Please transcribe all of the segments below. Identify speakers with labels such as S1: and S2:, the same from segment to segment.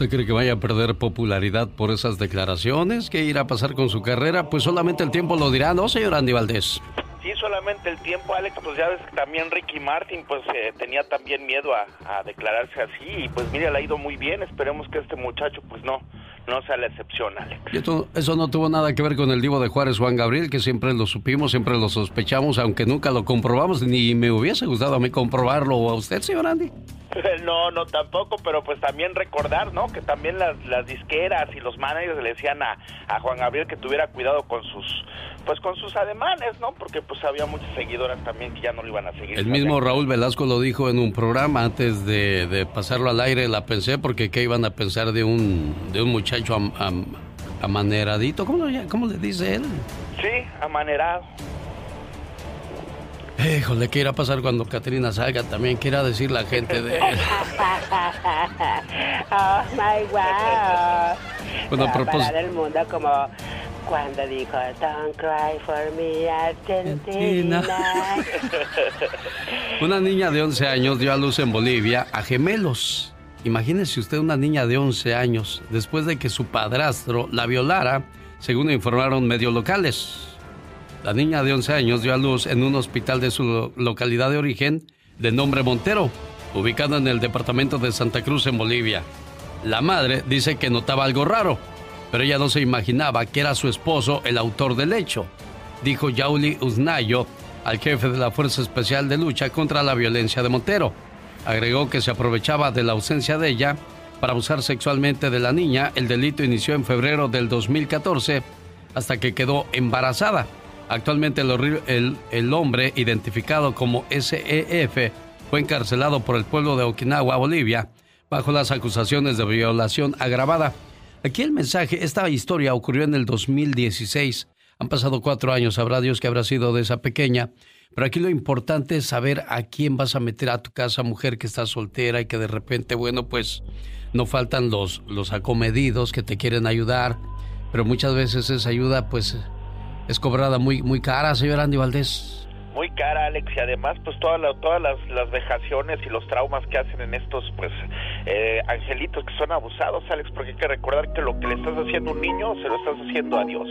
S1: ¿Usted cree que vaya a perder popularidad por esas declaraciones? ¿Qué irá a pasar con su carrera? Pues solamente el tiempo lo dirá, ¿no, señor Andy Valdés?
S2: Sí, solamente el tiempo, Alex, pues ya ves que también Ricky Martin pues eh, tenía también miedo a, a, declararse así y pues mira, le ha ido muy bien, esperemos que este muchacho pues no, no sea la excepción, Alex.
S1: eso no tuvo nada que ver con el divo de Juárez, Juan Gabriel, que siempre lo supimos, siempre lo sospechamos, aunque nunca lo comprobamos, ni me hubiese gustado a mí comprobarlo o a usted, señor Andy.
S2: No, no tampoco, pero pues también recordar, ¿no? Que también las, las disqueras y los managers le decían a, a, Juan Gabriel que tuviera cuidado con sus, pues con sus ademanes, ¿no? Porque pues había muchas seguidoras también que ya no lo iban a seguir.
S1: El mismo Raúl Velasco lo dijo en un programa antes de, de pasarlo al aire, la pensé porque qué iban a pensar de un, de un muchacho amaneradito, ¿cómo, ¿cómo le dice él?
S2: Sí, amanerado.
S1: Híjole, ¿qué irá a pasar cuando Catrina salga también? ¿Qué irá a decir la gente de él?
S3: oh my wow.
S1: Bueno, a propósito.
S3: el mundo como cuando dijo Don't cry for me, Argentina.
S1: una niña de 11 años dio a luz en Bolivia a gemelos. Imagínese usted una niña de 11 años después de que su padrastro la violara, según informaron medios locales. La niña de 11 años dio a luz en un hospital de su localidad de origen, de nombre Montero, ubicado en el departamento de Santa Cruz, en Bolivia. La madre dice que notaba algo raro, pero ella no se imaginaba que era su esposo el autor del hecho, dijo Yauli Uznayo al jefe de la Fuerza Especial de Lucha contra la Violencia de Montero. Agregó que se aprovechaba de la ausencia de ella para abusar sexualmente de la niña. El delito inició en febrero del 2014 hasta que quedó embarazada. Actualmente el, hombre, identificado como SEF, fue encarcelado por el pueblo de Okinawa, Bolivia, bajo las acusaciones de violación agravada. Aquí el mensaje, esta historia ocurrió en el 2016. Han pasado cuatro años, sabrá Dios que habrá sido de esa pequeña. Pero aquí lo importante es saber a quién vas a meter a tu casa, mujer que está soltera y que de repente, bueno, pues no faltan los, los acomedidos que te quieren ayudar. Pero muchas veces esa ayuda, pues es cobrada muy, muy cara, señor Andy Valdés.
S2: Muy cara, Alex, y además, pues todas todas las, las, vejaciones y los traumas que hacen en estos, pues, eh, angelitos que son abusados, Alex, porque hay que recordar que lo que le estás haciendo a un niño, se lo estás haciendo a Dios.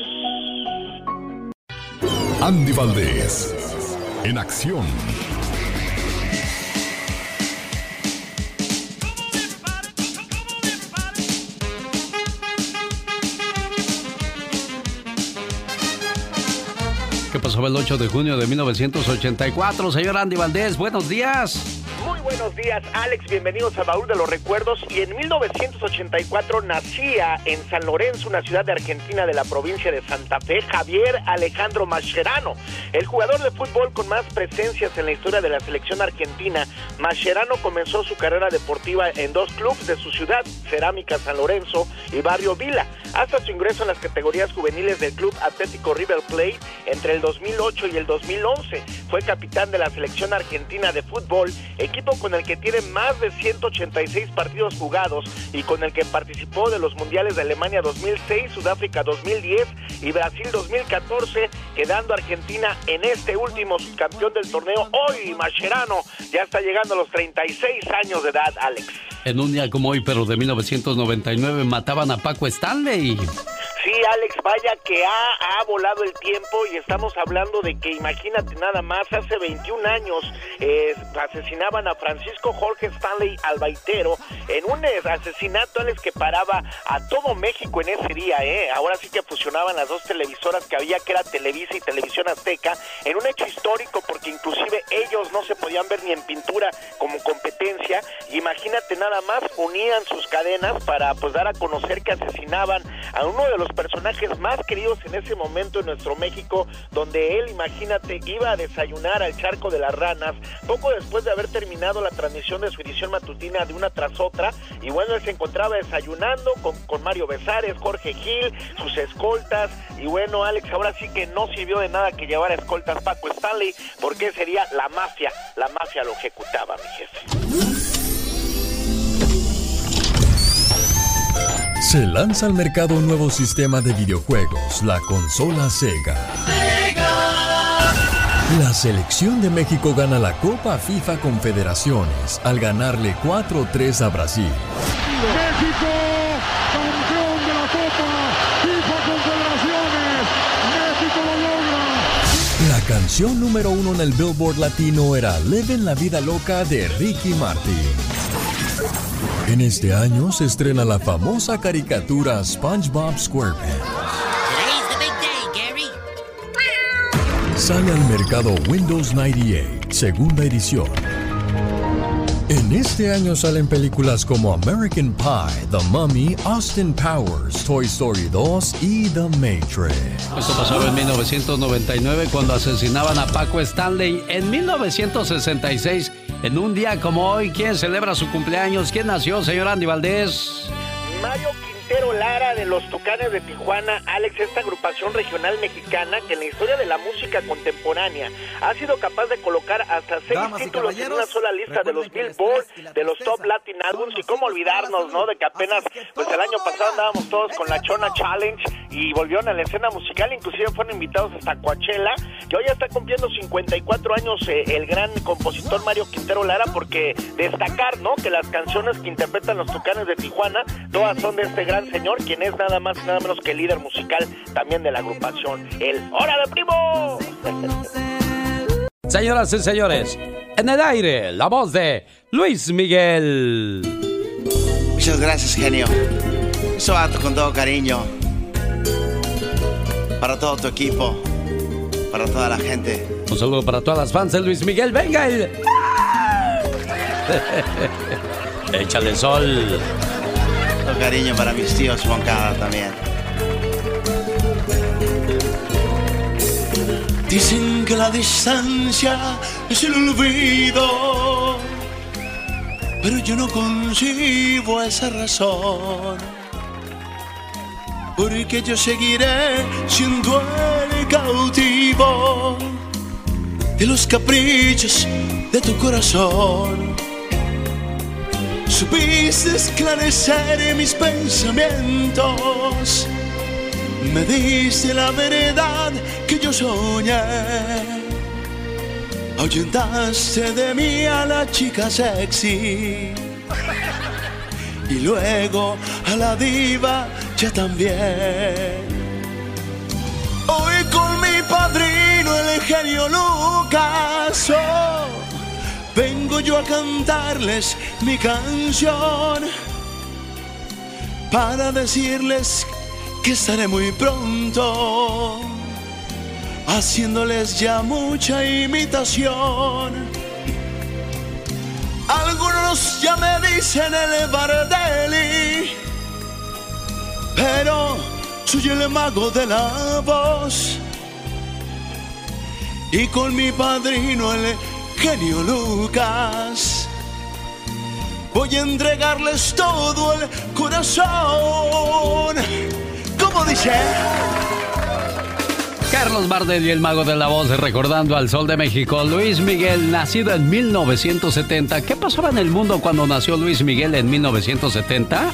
S4: Andy Valdés, en acción.
S1: ¿Qué pasó el 8 de junio de 1984? Señor Andy Valdés, buenos días.
S2: Buenos días, Alex. Bienvenidos a Baúl de los Recuerdos. Y en 1984 nacía en San Lorenzo, una ciudad de Argentina de la provincia de Santa Fe, Javier Alejandro Mascherano, el jugador de fútbol con más presencias en la historia de la selección argentina. Mascherano comenzó su carrera deportiva en dos clubes de su ciudad, Cerámica San Lorenzo y Barrio Vila, hasta su ingreso en las categorías juveniles del club Atlético River Plate entre el 2008 y el 2011. Fue capitán de la selección argentina de fútbol, equipo con el que tiene más de 186 partidos jugados y con el que participó de los mundiales de Alemania 2006, Sudáfrica 2010 y Brasil 2014, quedando Argentina en este último subcampeón del torneo. Hoy Mascherano ya está llegando a los 36 años de edad, Alex.
S1: En un día como hoy, pero de 1999, mataban a Paco Stanley.
S2: Sí, Alex, vaya que ha, ha, volado el tiempo y estamos hablando de que imagínate nada más, hace 21 años eh, asesinaban a Francisco Jorge Stanley Albaitero en un asesinato, Alex, que paraba a todo México en ese día, ¿eh? Ahora sí que fusionaban las dos televisoras que había, que era Televisa y Televisión Azteca, en un hecho histórico porque inclusive ellos no se podían ver ni en pintura como competencia. Imagínate nada más, unían sus cadenas para pues dar a conocer que asesinaban a uno de los personajes más queridos en ese momento en nuestro México, donde él, imagínate, iba a desayunar al charco de las ranas, poco después de haber terminado la transmisión de su edición matutina de una tras otra, y bueno, él se encontraba desayunando con, con Mario Besares, Jorge Gil, sus escoltas, y bueno, Alex, ahora sí que no sirvió de nada que llevara escoltas Paco Stanley, porque sería la mafia, la mafia lo ejecutaba, mi jefe.
S4: Se lanza al mercado un nuevo sistema de videojuegos, la consola Sega. La selección de México gana la Copa FIFA Confederaciones al ganarle 4-3 a Brasil. México, campeón de la Copa FIFA Confederaciones. México lo logra. La canción número uno en el Billboard Latino era Leven la vida loca de Ricky Martin. En este año se estrena la famosa caricatura SpongeBob SquarePants. Sale al mercado Windows 98, segunda edición en este año salen películas como American Pie, The Mummy, Austin Powers, Toy Story 2 y The Matrix.
S1: Esto pasaba en 1999 cuando asesinaban a Paco Stanley. En 1966, en un día como hoy, ¿quién celebra su cumpleaños? ¿Quién nació, señor Andy Valdés?
S2: Mario Quintero Lara de los Tucanes de Tijuana, Alex, esta agrupación regional mexicana que en la historia de la música contemporánea ha sido capaz de colocar hasta seis títulos en una sola lista de los Billboard, de los Top Latin Albums y cómo olvidarnos, ¿no? De que apenas, pues el año pasado andábamos todos con la Chona Challenge y volvieron a la escena musical, inclusive fueron invitados hasta Coachella, que hoy está cumpliendo 54 años eh, el gran compositor Mario Quintero Lara, porque destacar, ¿no? Que las canciones que interpretan los Tucanes de Tijuana, todas son de este gran señor, quien es nada más y nada menos que el líder musical también de la agrupación, el Hora de Primo.
S1: Señoras y señores, en el aire, la voz de Luis Miguel.
S5: Muchas gracias, genio. Eso con todo cariño. Para todo tu equipo. Para toda la gente.
S1: Un saludo para todas las fans de Luis Miguel. ¡Venga! El... Échale sol
S5: cariño para mis tíos Moncada también. Dicen que la distancia es el olvido, pero yo no concibo esa razón. Porque yo seguiré siendo el cautivo de los caprichos de tu corazón Supiste esclarecer mis pensamientos. Me diste la verdad que yo soñé. Ahuyentaste de mí a la chica sexy. Y luego a la diva ya también. Hoy con mi padrino, el genio Lucas. Oh, vengo yo a cantarles mi canción para decirles que estaré muy pronto haciéndoles ya mucha imitación. Algunos ya me dicen el Bardelli, pero soy el mago de la voz y con mi padrino el genio Lucas. Voy a entregarles todo el corazón. ¿Cómo dice?
S1: Carlos Bardel y el mago de la voz recordando al sol de México, Luis Miguel, nacido en 1970. ¿Qué pasaba en el mundo cuando nació Luis Miguel en 1970?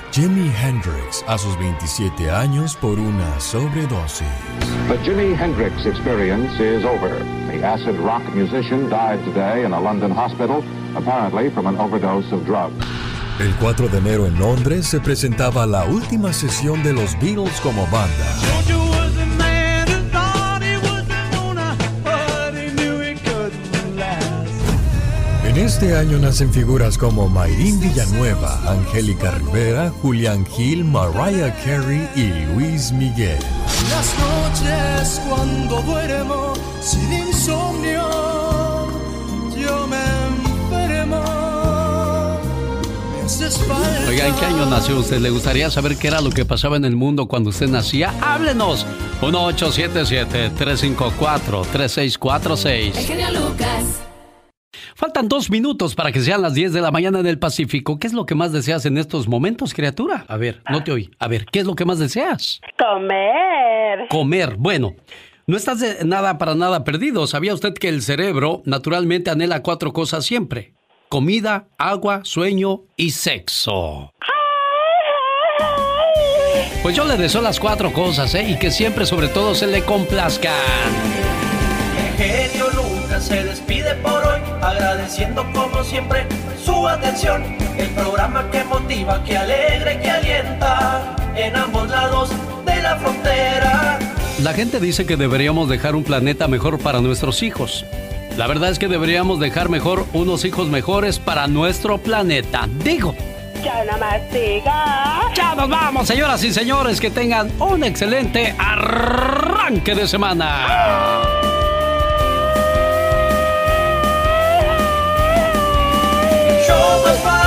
S4: Jimi Hendrix a sus 27 años por una sobredosis.
S6: The Jimi Hendrix experience is over. The acid rock musician died today in a London hospital, apparently from an overdose of drugs.
S4: El 4 de enero en Londres se presentaba la última sesión de los Beatles como banda. Este año nacen figuras como Mayrín Villanueva, Angélica Rivera, Julián Gil, Mariah Carey y Luis Miguel.
S7: Las noches cuando duermo sin insomnio, yo me enfermo.
S1: Oiga, ¿en qué año nació usted? ¿Le gustaría saber qué era lo que pasaba en el mundo cuando usted nacía? ¡Háblenos! 1877-354-3646. Lucas. Faltan dos minutos para que sean las 10 de la mañana en el Pacífico. ¿Qué es lo que más deseas en estos momentos, criatura? A ver, no te oí. A ver, ¿qué es lo que más deseas?
S3: Comer.
S1: Comer. Bueno, No estás de nada para nada perdido. ¿Sabía usted que el cerebro naturalmente anhela cuatro cosas siempre? Comida, agua, sueño y sexo. Pues yo le deseo las cuatro cosas, ¿eh? Y que siempre, sobre todo, se le complazcan.
S8: Se despide por hoy, agradeciendo como siempre su atención. El programa que motiva, que alegra y que alienta en ambos lados de la frontera.
S1: La gente dice que deberíamos dejar un planeta mejor para nuestros hijos. La verdad es que deberíamos dejar mejor unos hijos mejores para nuestro planeta. Digo.
S3: Ya más diga.
S1: Ya nos vamos, señoras y señores. Que tengan un excelente arranque de semana.
S9: show must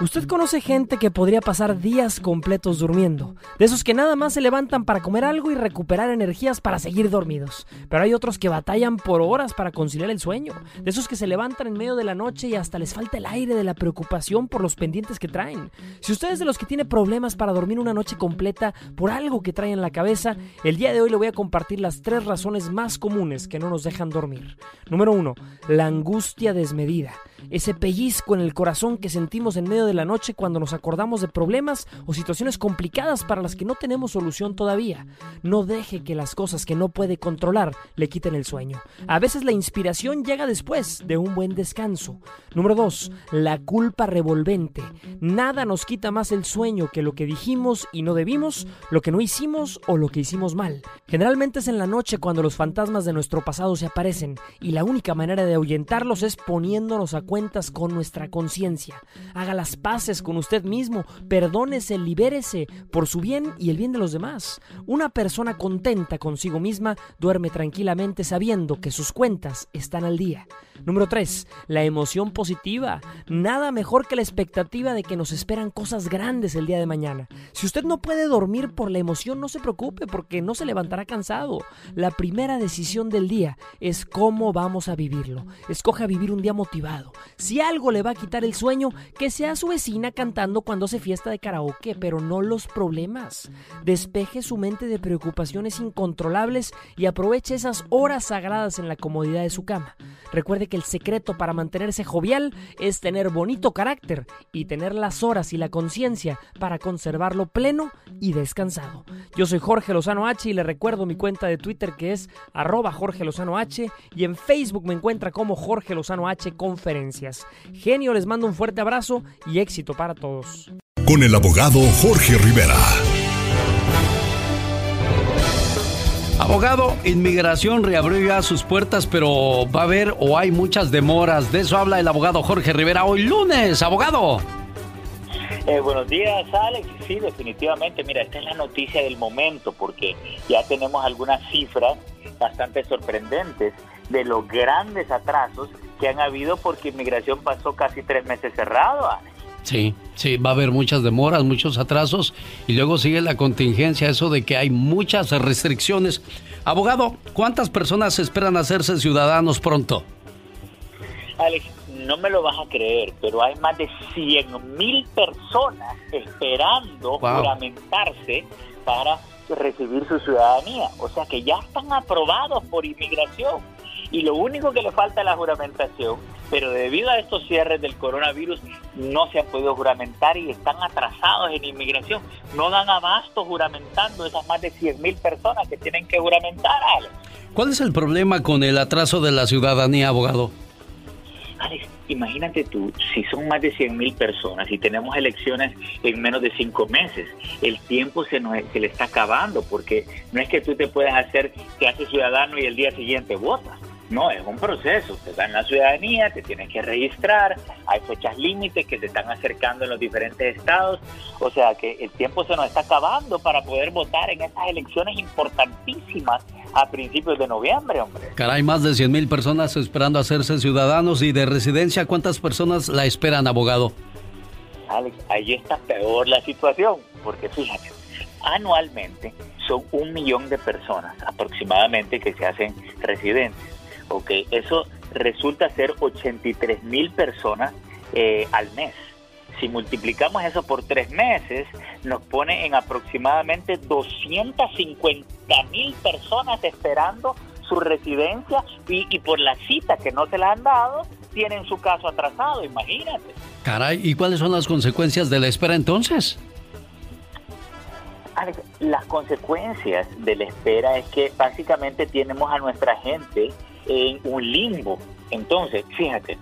S9: ¿Usted conoce gente que podría pasar días completos durmiendo? De esos que nada más se levantan para comer algo y recuperar energías para seguir dormidos. Pero hay otros que batallan por horas para conciliar el sueño. De esos que se levantan en medio de la noche y hasta les falta el aire de la preocupación por los pendientes que traen. Si usted es de los que tiene problemas para dormir una noche completa por algo que trae en la cabeza, el día de hoy le voy a compartir las tres razones más comunes que no nos dejan dormir. Número uno, la angustia desmedida ese pellizco en el corazón que sentimos en medio de la noche cuando nos acordamos de problemas o situaciones complicadas para las que no tenemos solución todavía. No deje que las cosas que no puede controlar le quiten el sueño. A veces la inspiración llega después de un buen descanso. Número 2. La culpa revolvente. Nada nos quita más el sueño que lo que dijimos y no debimos, lo que no hicimos o lo que hicimos mal. Generalmente es en la noche cuando los fantasmas de nuestro pasado se aparecen y la única manera de ahuyentarlos es poniéndonos a cuentas con nuestra conciencia. Haga las paces con usted mismo, perdónese, libérese por su bien y el bien de los demás. Una persona contenta consigo misma duerme tranquilamente sabiendo que sus cuentas están al día. Número 3. La emoción positiva. Nada mejor que la expectativa de que nos esperan cosas grandes el día de mañana. Si usted no puede dormir por la emoción, no se preocupe porque no se levantará cansado. La primera decisión del día es cómo vamos a vivirlo. Escoja vivir un día motivado. Si algo le va a quitar el sueño, que sea su vecina cantando cuando hace fiesta de karaoke, pero no los problemas. Despeje su mente de preocupaciones incontrolables y aproveche esas horas sagradas en la comodidad de su cama. Recuerde que el secreto para mantenerse jovial es tener bonito carácter y tener las horas y la conciencia para conservarlo pleno y descansado. Yo soy Jorge Lozano H y le recuerdo mi cuenta de Twitter que es arroba Jorge Lozano H y en Facebook me encuentra como Jorge Lozano H Genio, les mando un fuerte abrazo y éxito para todos.
S10: Con el abogado Jorge Rivera.
S1: Abogado, inmigración reabrió ya sus puertas, pero va a haber o hay muchas demoras. De eso habla el abogado Jorge Rivera hoy lunes. Abogado.
S11: Eh, buenos días, Alex. Sí, definitivamente. Mira, esta es la noticia del momento porque ya tenemos algunas cifras bastante sorprendentes de los grandes atrasos que han habido porque inmigración pasó casi tres meses cerrado, Alex.
S1: Sí, sí, va a haber muchas demoras, muchos atrasos y luego sigue la contingencia, eso de que hay muchas restricciones. Abogado, ¿cuántas personas esperan hacerse ciudadanos pronto?
S11: Alex, no me lo vas a creer, pero hay más de 100 mil personas esperando juramentarse para recibir su ciudadanía. O sea que ya están aprobados por inmigración y lo único que le falta es la juramentación, pero debido a estos cierres del coronavirus no se han podido juramentar y están atrasados en inmigración. No dan abasto juramentando esas más de 100 mil personas que tienen que juramentar, Alex.
S1: ¿Cuál es el problema con el atraso de la ciudadanía, abogado?
S11: Alex, imagínate tú, si son más de 100 mil personas y tenemos elecciones en menos de cinco meses, el tiempo se, nos, se le está acabando porque no es que tú te puedas hacer, que haces ciudadano y el día siguiente votas. No, es un proceso. Te dan la ciudadanía, te tienes que registrar, hay fechas límites que se están acercando en los diferentes estados. O sea que el tiempo se nos está acabando para poder votar en estas elecciones importantísimas a principios de noviembre, hombre.
S1: Caray, más de 100 mil personas esperando hacerse ciudadanos y de residencia. ¿Cuántas personas la esperan, abogado?
S11: Alex, ahí está peor la situación, porque fíjate, anualmente son un millón de personas aproximadamente que se hacen residentes Ok, eso resulta ser 83 mil personas eh, al mes. Si multiplicamos eso por tres meses, nos pone en aproximadamente 250 mil personas esperando su residencia y, y por la cita que no se la han dado, tienen su caso atrasado, imagínate.
S1: Caray, ¿y cuáles son las consecuencias de la espera entonces?
S11: las consecuencias de la espera es que básicamente tenemos a nuestra gente en un limbo. Entonces, fíjate,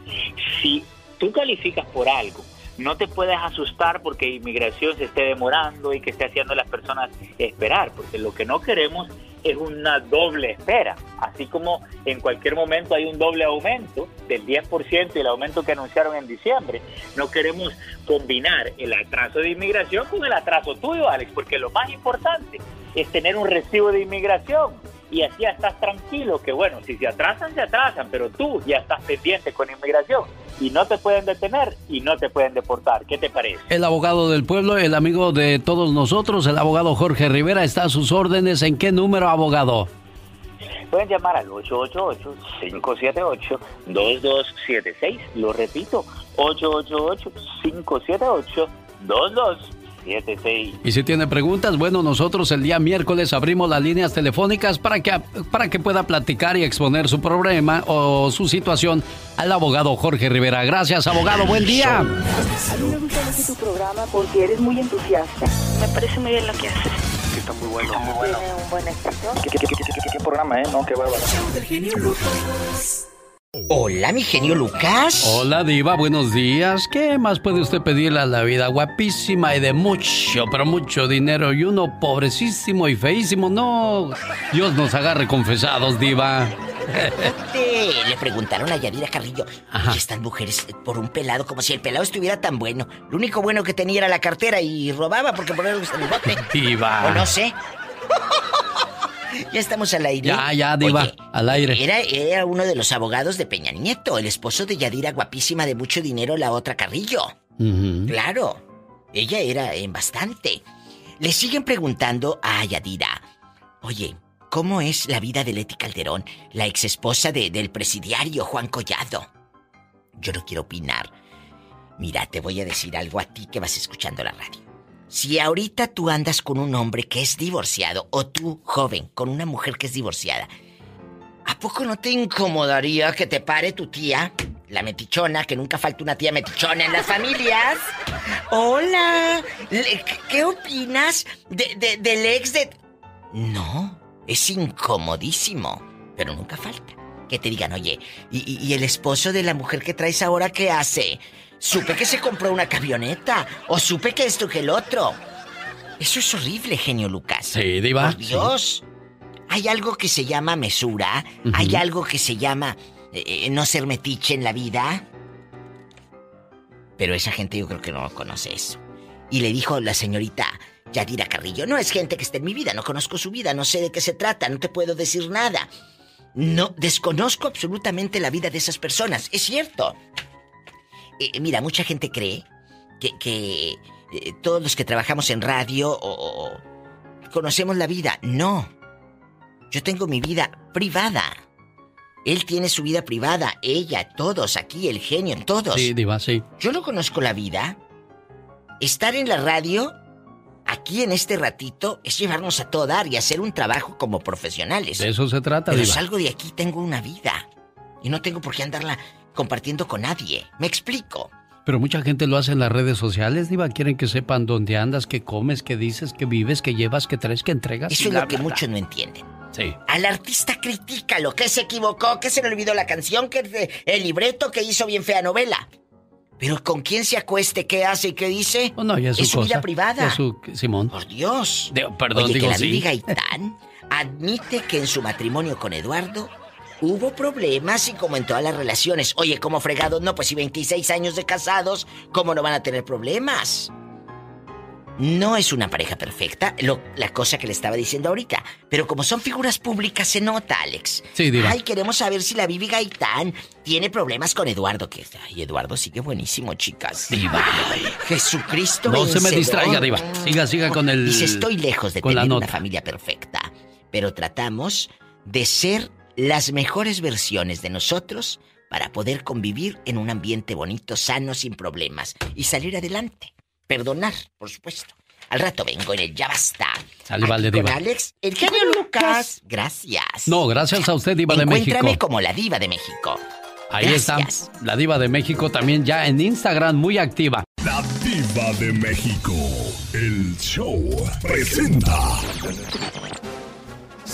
S11: si tú calificas por algo no te puedes asustar porque inmigración se esté demorando y que esté haciendo las personas esperar, porque lo que no queremos es una doble espera. Así como en cualquier momento hay un doble aumento del 10% y el aumento que anunciaron en diciembre, no queremos combinar el atraso de inmigración con el atraso tuyo, Alex, porque lo más importante es tener un recibo de inmigración y así ya estás tranquilo que bueno, si se atrasan, se atrasan, pero tú ya estás pendiente con inmigración y no te pueden detener y no te pueden deportar. ¿Qué te parece?
S1: El abogado del pueblo, el amigo de todos nosotros, el abogado Jorge Rivera, está a sus órdenes. ¿En qué número, abogado?
S11: Pueden llamar al 888-578-2276. Lo repito, 888-578-2276.
S1: Y si tiene preguntas, bueno, nosotros el día miércoles abrimos las líneas telefónicas para que, para que pueda platicar y exponer su problema o su situación al abogado Jorge Rivera. Gracias, abogado. Buen día.
S12: A mí me gusta mucho tu programa porque eres muy entusiasta.
S13: Me parece muy bien lo que haces.
S14: está muy bueno. muy bueno.
S12: Tiene un buen éxito.
S14: ¿Qué, qué, qué, qué programa, eh? No, qué bárbaro.
S15: Hola, mi genio Lucas.
S1: Hola, Diva, buenos días. ¿Qué más puede usted pedirle a la vida? Guapísima y de mucho, pero mucho dinero. Y uno pobrecísimo y feísimo. No, Dios nos agarre confesados, Diva.
S15: Le preguntaron a Yadira Carrillo. Y están mujeres por un pelado, como si el pelado estuviera tan bueno. Lo único bueno que tenía era la cartera y robaba porque por eso el bote.
S1: Diva.
S15: O no sé. Ya estamos al aire.
S1: Ya, ya, Diva, al aire.
S15: Era, era uno de los abogados de Peña Nieto, el esposo de Yadira, guapísima de mucho dinero, la otra Carrillo. Claro, ella era en bastante. Le siguen preguntando a Yadira, oye, ¿cómo es la vida de Leti Calderón, la exesposa de, del presidiario Juan Collado? Yo no quiero opinar. Mira, te voy a decir algo a ti que vas escuchando la radio. Si ahorita tú andas con un hombre que es divorciado o tú, joven, con una mujer que es divorciada, ¿a poco no te incomodaría que te pare tu tía, la metichona, que nunca falta una tía metichona en las familias? Hola, ¿qué opinas de, del ex de... No, es incomodísimo, pero nunca falta. Que te digan, oye, ¿y, y el esposo de la mujer que traes ahora qué hace? Supe que se compró una camioneta. O supe que esto que el otro. Eso es horrible, genio Lucas.
S1: Sí, Diva.
S15: Por Dios. Hay algo que se llama mesura. Hay algo que se llama eh, no ser metiche en la vida. Pero esa gente yo creo que no conoce eso. Y le dijo la señorita Yadira Carrillo, no es gente que esté en mi vida, no conozco su vida, no sé de qué se trata, no te puedo decir nada. No, desconozco absolutamente la vida de esas personas, es cierto. Eh, mira, mucha gente cree que, eh, todos los que trabajamos en radio o, conocemos la vida. No. Yo tengo mi vida privada. Él tiene su vida privada, ella, todos, aquí, el genio, todos.
S1: Sí, Diva, sí.
S15: Yo no conozco la vida. Estar en la radio, aquí en este ratito, es llevarnos a todo dar y hacer un trabajo como profesionales.
S1: De eso se trata,
S15: Pero
S1: Diva.
S15: salgo de aquí, tengo una vida. Y no tengo por qué andarla compartiendo con nadie. ¿Me explico?
S1: Pero mucha gente lo hace en las redes sociales, Diva. Quieren que sepan dónde andas, qué comes, qué dices, qué vives, qué llevas, qué traes, qué entregas.
S15: Eso es lo que muchos no entienden.
S1: Sí.
S15: Al artista critícalo, que se equivocó, que se le olvidó la canción, que el libreto, que hizo bien fea novela. Pero con quién se acueste, qué hace y qué dice,
S1: Oh, no, ya es su,
S15: es su
S1: cosa.
S15: vida privada.
S1: Es su... Simón.
S15: Por Dios.
S1: De- perdón,
S15: Oye,
S1: digo
S15: que la
S1: sí.
S15: Gaitán admite que en su matrimonio con Eduardo hubo problemas y como en todas las relaciones. Oye, como fregados, no, pues si 26 años de casados, ¿cómo no van a tener problemas? No es una pareja perfecta, lo- la cosa que le estaba diciendo ahorita. Pero como son figuras públicas, se nota, Alex.
S1: Sí, Diva.
S15: Ay, queremos saber si la Vivi Gaitán tiene problemas con Eduardo. Que, ay, Eduardo sigue buenísimo, chicas.
S1: Diva.
S15: Jesucristo
S1: No se me distraiga, Diva. Siga, siga con el.
S15: Dice, estoy lejos de tener una familia perfecta, pero tratamos de ser las mejores versiones de nosotros para poder convivir en un ambiente bonito, sano, sin problemas y salir adelante. Perdonar, por supuesto. Al rato vengo en el Ya Basta.
S1: Sale, vale,
S15: Con
S1: Diva.
S15: Alex, el genio Lucas. Gracias.
S1: No, gracias a usted, Diva de México.
S15: Encuéntrame como la diva de México.
S1: Ahí
S15: Gracias.
S1: está, la diva de México también ya en Instagram muy activa.
S10: La Diva de México. El show presenta.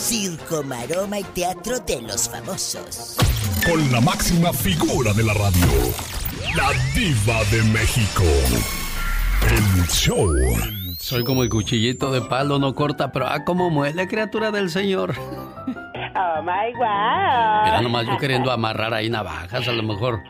S15: Circo, maroma y teatro de los famosos.
S10: Con la máxima figura de la radio. La Diva de México. El show.
S1: Soy como el cuchillito de palo, no corta, pero ah, como muele, criatura del Señor.
S3: Oh my wow.
S1: Mira nomás yo queriendo amarrar ahí navajas, a lo mejor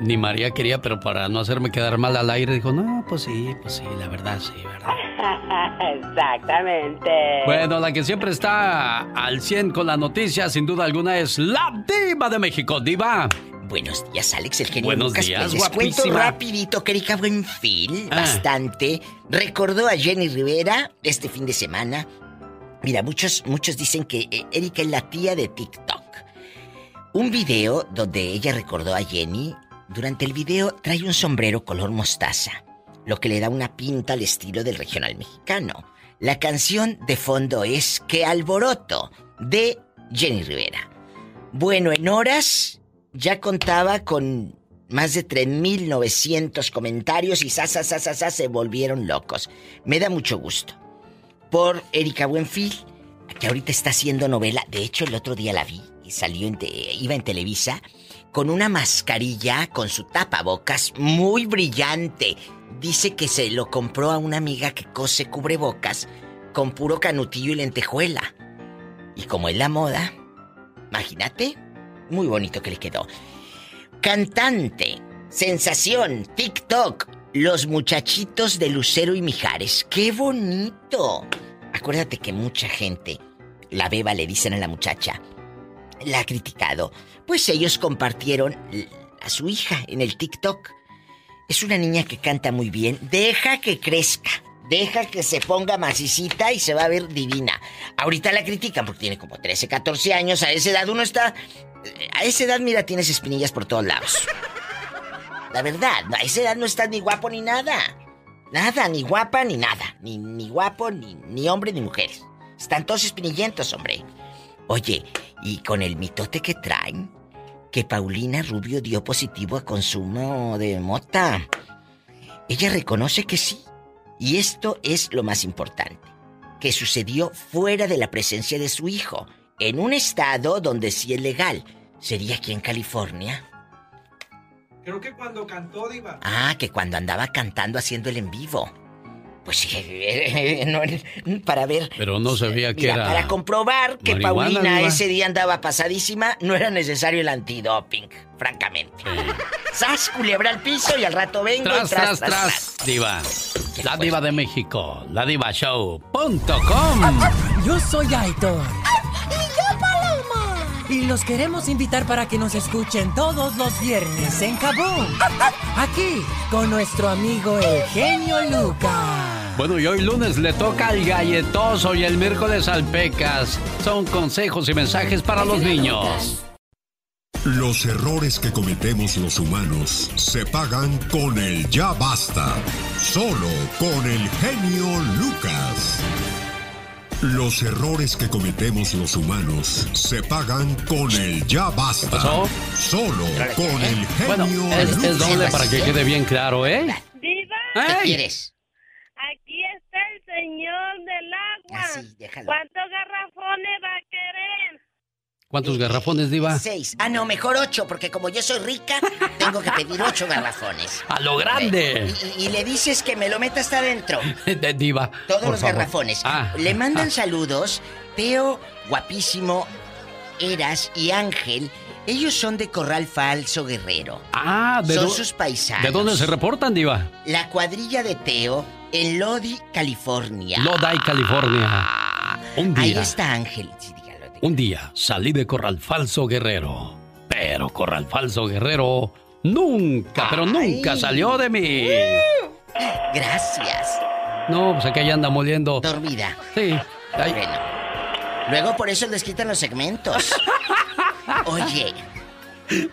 S1: ni María quería, pero para no hacerme quedar mal al aire, dijo, no, pues sí, pues sí, la verdad sí, ¿verdad?
S3: Exactamente.
S1: Bueno, la que siempre está al 100 con la noticia, sin duda alguna, es la diva de México, diva.
S15: Buenos días, Alex, el genio
S1: Buenos
S15: Lucas.
S1: días,
S15: Pues les cuento rapidito que Erika Buenfil,
S1: Ah.
S15: bastante, recordó a Jenny Rivera este fin de semana. Mira, muchos, muchos dicen que eh, Erika es la tía de TikTok. Un video donde ella recordó a Jenny. Durante el video trae un sombrero color mostaza, lo que le da una pinta al estilo del regional mexicano. La canción de fondo es Que alboroto de Jenny Rivera. Bueno, en horas ya contaba con más de 3.900 comentarios y sasa, sasa, sasa, se volvieron locos. Me da mucho gusto. Por Erika Buenfil, que ahorita está haciendo novela. De hecho, el otro día la vi y salió en iba en Televisa con una mascarilla con su tapabocas muy brillante. Dice que se lo compró a una amiga que cose cubrebocas con puro canutillo y lentejuela. Y como es la moda, imagínate, muy bonito que le quedó. Cantante, sensación, TikTok, los muchachitos de Lucero y Mijares. ¡Qué bonito! Acuérdate que mucha gente, la beba le dicen a la muchacha, la ha criticado. Pues ellos compartieron a su hija en el TikTok. Es una niña que canta muy bien. Deja que crezca. Deja que se ponga macicita y se va a ver divina. Ahorita la critican porque tiene como 13, 14 años. A esa edad uno está... A esa edad, mira, tienes espinillas por todos lados. La verdad, a esa edad no estás ni guapo ni nada. Nada, ni guapa ni nada. Ni, ni guapo, ni, ni hombre ni mujeres. Están todos espinillentos, hombre. Oye, y con el mitote que traen, que Paulina Rubio dio positivo a consumo de mota. Ella reconoce que sí. Y esto es lo más importante, que sucedió fuera de la presencia de su hijo, en un estado donde sí es legal. ¿Sería aquí en California?
S16: Creo que cuando cantó Diva.
S15: Ah, que cuando andaba cantando haciendo el en vivo. Pues sí, no, para ver.
S1: Pero no sabía que
S15: Mira,
S1: era...
S15: para comprobar que Paulina
S1: Diva.
S15: ese día andaba pasadísima, no era necesario el antidoping, francamente. ¡Sas, culebra al piso y al rato vengo y
S1: Tras, tras, tras, diva. La diva de México, la diva show.com.
S17: Yo soy Aitor.
S18: ¡Y yo, Paloma!
S17: Y los queremos invitar para que nos escuchen todos los viernes en Kaboom. Aquí, con nuestro amigo el genio Lucas.
S1: Bueno, y hoy lunes le toca al galletoso y el miércoles al pecas. Son consejos y mensajes para los niños.
S10: Los errores que cometemos los humanos se pagan con el ya basta. Solo con el genio Lucas. Los errores que cometemos los humanos se pagan con el ya basta.
S1: pasó?
S10: Solo con el genio
S1: Bueno, es,
S10: Lucas.
S1: es doble para que quede bien claro, ¿eh?
S15: ¿Qué quieres?
S19: Señor del agua.
S15: Ah, déjalo.
S19: ¿Cuántos garrafones va a querer?
S1: ¿Cuántos garrafones, diva?
S15: Seis. Ah, no, mejor ocho, porque como yo soy rica, tengo que pedir ocho garrafones.
S1: ¡A lo grande!
S15: Y, y- y le dices que me lo meta hasta adentro.
S1: De diva.
S15: Todos
S1: por
S15: los
S1: favor.
S15: garrafones.
S1: Ah,
S15: Le mandan
S1: ah.
S15: saludos Teo, guapísimo, Eras y Ángel. Ellos son de Corral Falso Guerrero.
S1: Ah, ¿de
S15: Son sus paisanos.
S1: ¿De dónde se reportan, diva?
S15: La cuadrilla de Teo en Lodi, California.
S1: Lodi, California. Un
S15: Ahí
S1: día,
S15: está Ángel. Sí, dígalo.
S1: un día salí de Corral Falso Guerrero. Pero Corral Falso Guerrero nunca, pero nunca salió de mí.
S15: Gracias.
S1: No, pues aquí anda moliendo.
S15: Dormida.
S1: Sí. Ay,
S15: Bueno. Luego por eso les quitan los segmentos. Oye,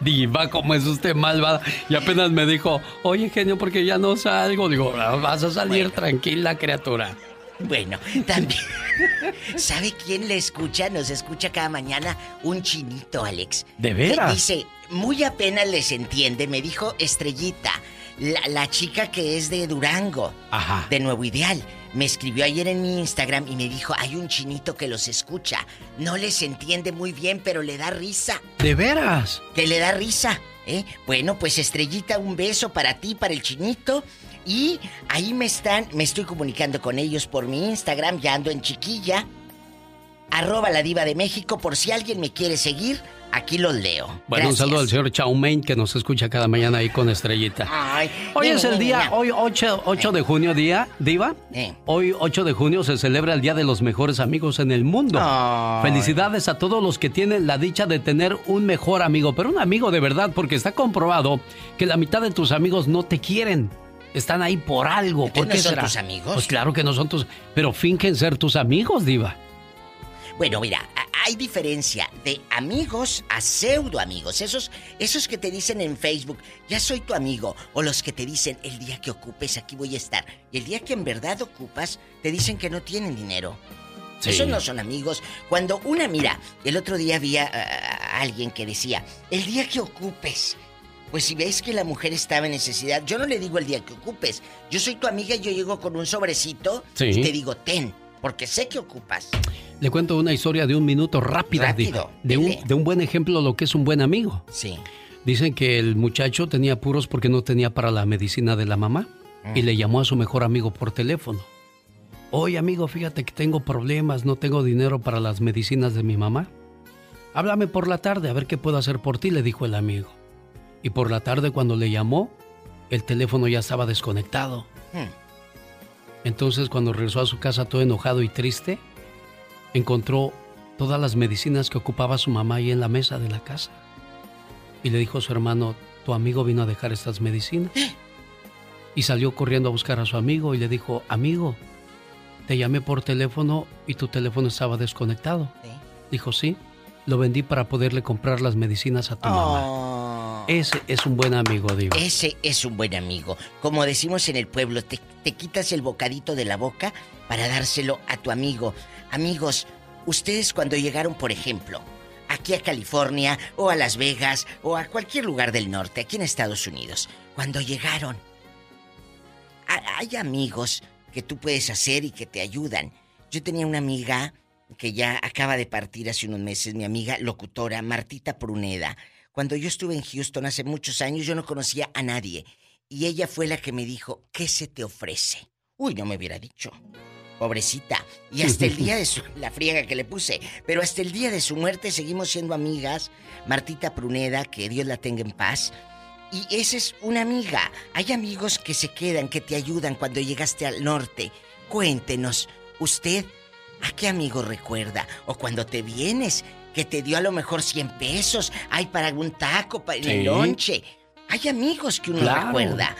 S1: Diva, ¿cómo es usted malvada? Y apenas me dijo, oye, genio, porque ya no salgo. Digo, "Ah, vas a salir tranquila, criatura.
S15: Bueno, también. ¿Sabe quién le escucha? Nos escucha cada mañana un chinito, Alex.
S1: ¿De veras?
S15: Dice, muy apenas les entiende, me dijo Estrellita, la, la chica que es de Durango,
S1: Ajá.
S15: de Nuevo Ideal. Me escribió ayer en mi Instagram y me dijo, hay un chinito que los escucha. No les entiende muy bien, pero le da risa.
S1: ¿De veras?
S15: Que le da risa, ¿eh? Bueno, pues Estrellita, un beso para ti, para el chinito. Y ahí me están, me estoy comunicando con ellos por mi Instagram, ya ando en chiquilla. Arroba la diva de México, por si alguien me quiere seguir, aquí los leo.
S1: Bueno, un saludo al señor Chaumain que nos escucha cada mañana ahí con Estrellita.
S15: Ay,
S1: Hoy es el día, hoy 8, 8 de junio, día, Diva.
S15: Eh.
S1: Hoy 8 de junio se celebra el Día de los Mejores Amigos en el Mundo. Felicidades a todos los que tienen la dicha de tener un mejor amigo, pero un amigo de verdad, porque está comprobado que la mitad de tus amigos no te quieren. Están ahí por algo. ¿Por
S15: no
S1: qué
S15: son
S1: será?
S15: tus amigos?
S1: Pues claro que no son tus, pero fingen ser tus amigos, Diva.
S15: Bueno, mira, hay diferencia de amigos a pseudo amigos. Esos, esos que te dicen en Facebook, ya soy tu amigo. O los que te dicen, el día que ocupes, aquí voy a estar. Y el día que en verdad ocupas, te dicen que no tienen dinero.
S1: Sí.
S15: Esos no son amigos. Cuando una, mira, el otro día había ah, alguien que decía, el día que ocupes. Pues si ves que la mujer estaba en necesidad, yo no le digo el día que ocupes. Yo soy tu amiga y yo llego con un sobrecito
S1: Sí.
S15: y te digo, ten, porque sé que ocupas.
S1: Le cuento una historia de un minuto rápida,
S15: Rápido,
S1: de un, de un buen ejemplo de lo que es un buen amigo.
S15: Sí.
S1: Dicen que el muchacho tenía apuros porque no tenía para la medicina de la mamá y
S15: Mm.
S1: le llamó a su mejor amigo por teléfono. Oye amigo, fíjate que tengo problemas, no tengo dinero para las medicinas de mi mamá. Háblame por la tarde a ver qué puedo hacer por ti, le dijo el amigo. Y por la tarde cuando le llamó, el teléfono ya estaba desconectado.
S15: Hmm.
S1: Entonces cuando regresó a su casa todo enojado y triste, encontró todas las medicinas que ocupaba su mamá ahí en la mesa de la casa. Y le dijo a su hermano, tu amigo vino a dejar estas medicinas. Y salió corriendo a buscar a su amigo y le dijo, amigo, te llamé por teléfono y tu teléfono estaba desconectado. Dijo, sí, lo vendí para poderle comprar las medicinas a tu mamá. Ese es un buen amigo, digo.
S15: Ese es un buen amigo. Como decimos en el pueblo, te, quitas el bocadito de la boca para dárselo a tu amigo. Amigos, ustedes cuando llegaron, por ejemplo, aquí a California o a Las Vegas o a cualquier lugar del norte, aquí en Estados Unidos, cuando llegaron, ha- hay amigos que tú puedes hacer y que te ayudan. Yo tenía una amiga que ya acaba de partir hace unos meses, mi amiga locutora Martita Pruneda. Cuando yo estuve en Houston hace muchos años, yo no conocía a nadie. Y ella fue la que me dijo, ¿qué se te ofrece? Uy, no me hubiera dicho. Pobrecita. Y hasta el día de su... La friega que le puse. Pero hasta el día de su muerte seguimos siendo amigas. Martita Pruneda, que Dios la tenga en paz. Y esa es una amiga. Hay amigos que se quedan, que te ayudan cuando llegaste al norte. Cuéntenos, ¿usted a qué amigo recuerda? O cuando te vienes, que te dio a lo mejor 100 pesos. Hay para algún taco, para
S1: Sí.
S15: el lonche. Hay amigos que uno
S1: Claro.
S15: recuerda.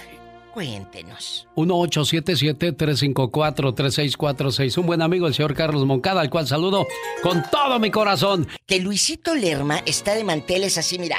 S15: Cuéntenos.
S1: 1-877-354-3646. Un buen amigo, el señor Carlos Moncada, al cual saludo con todo mi corazón.
S15: Que Luisito Lerma está de manteles así, mira.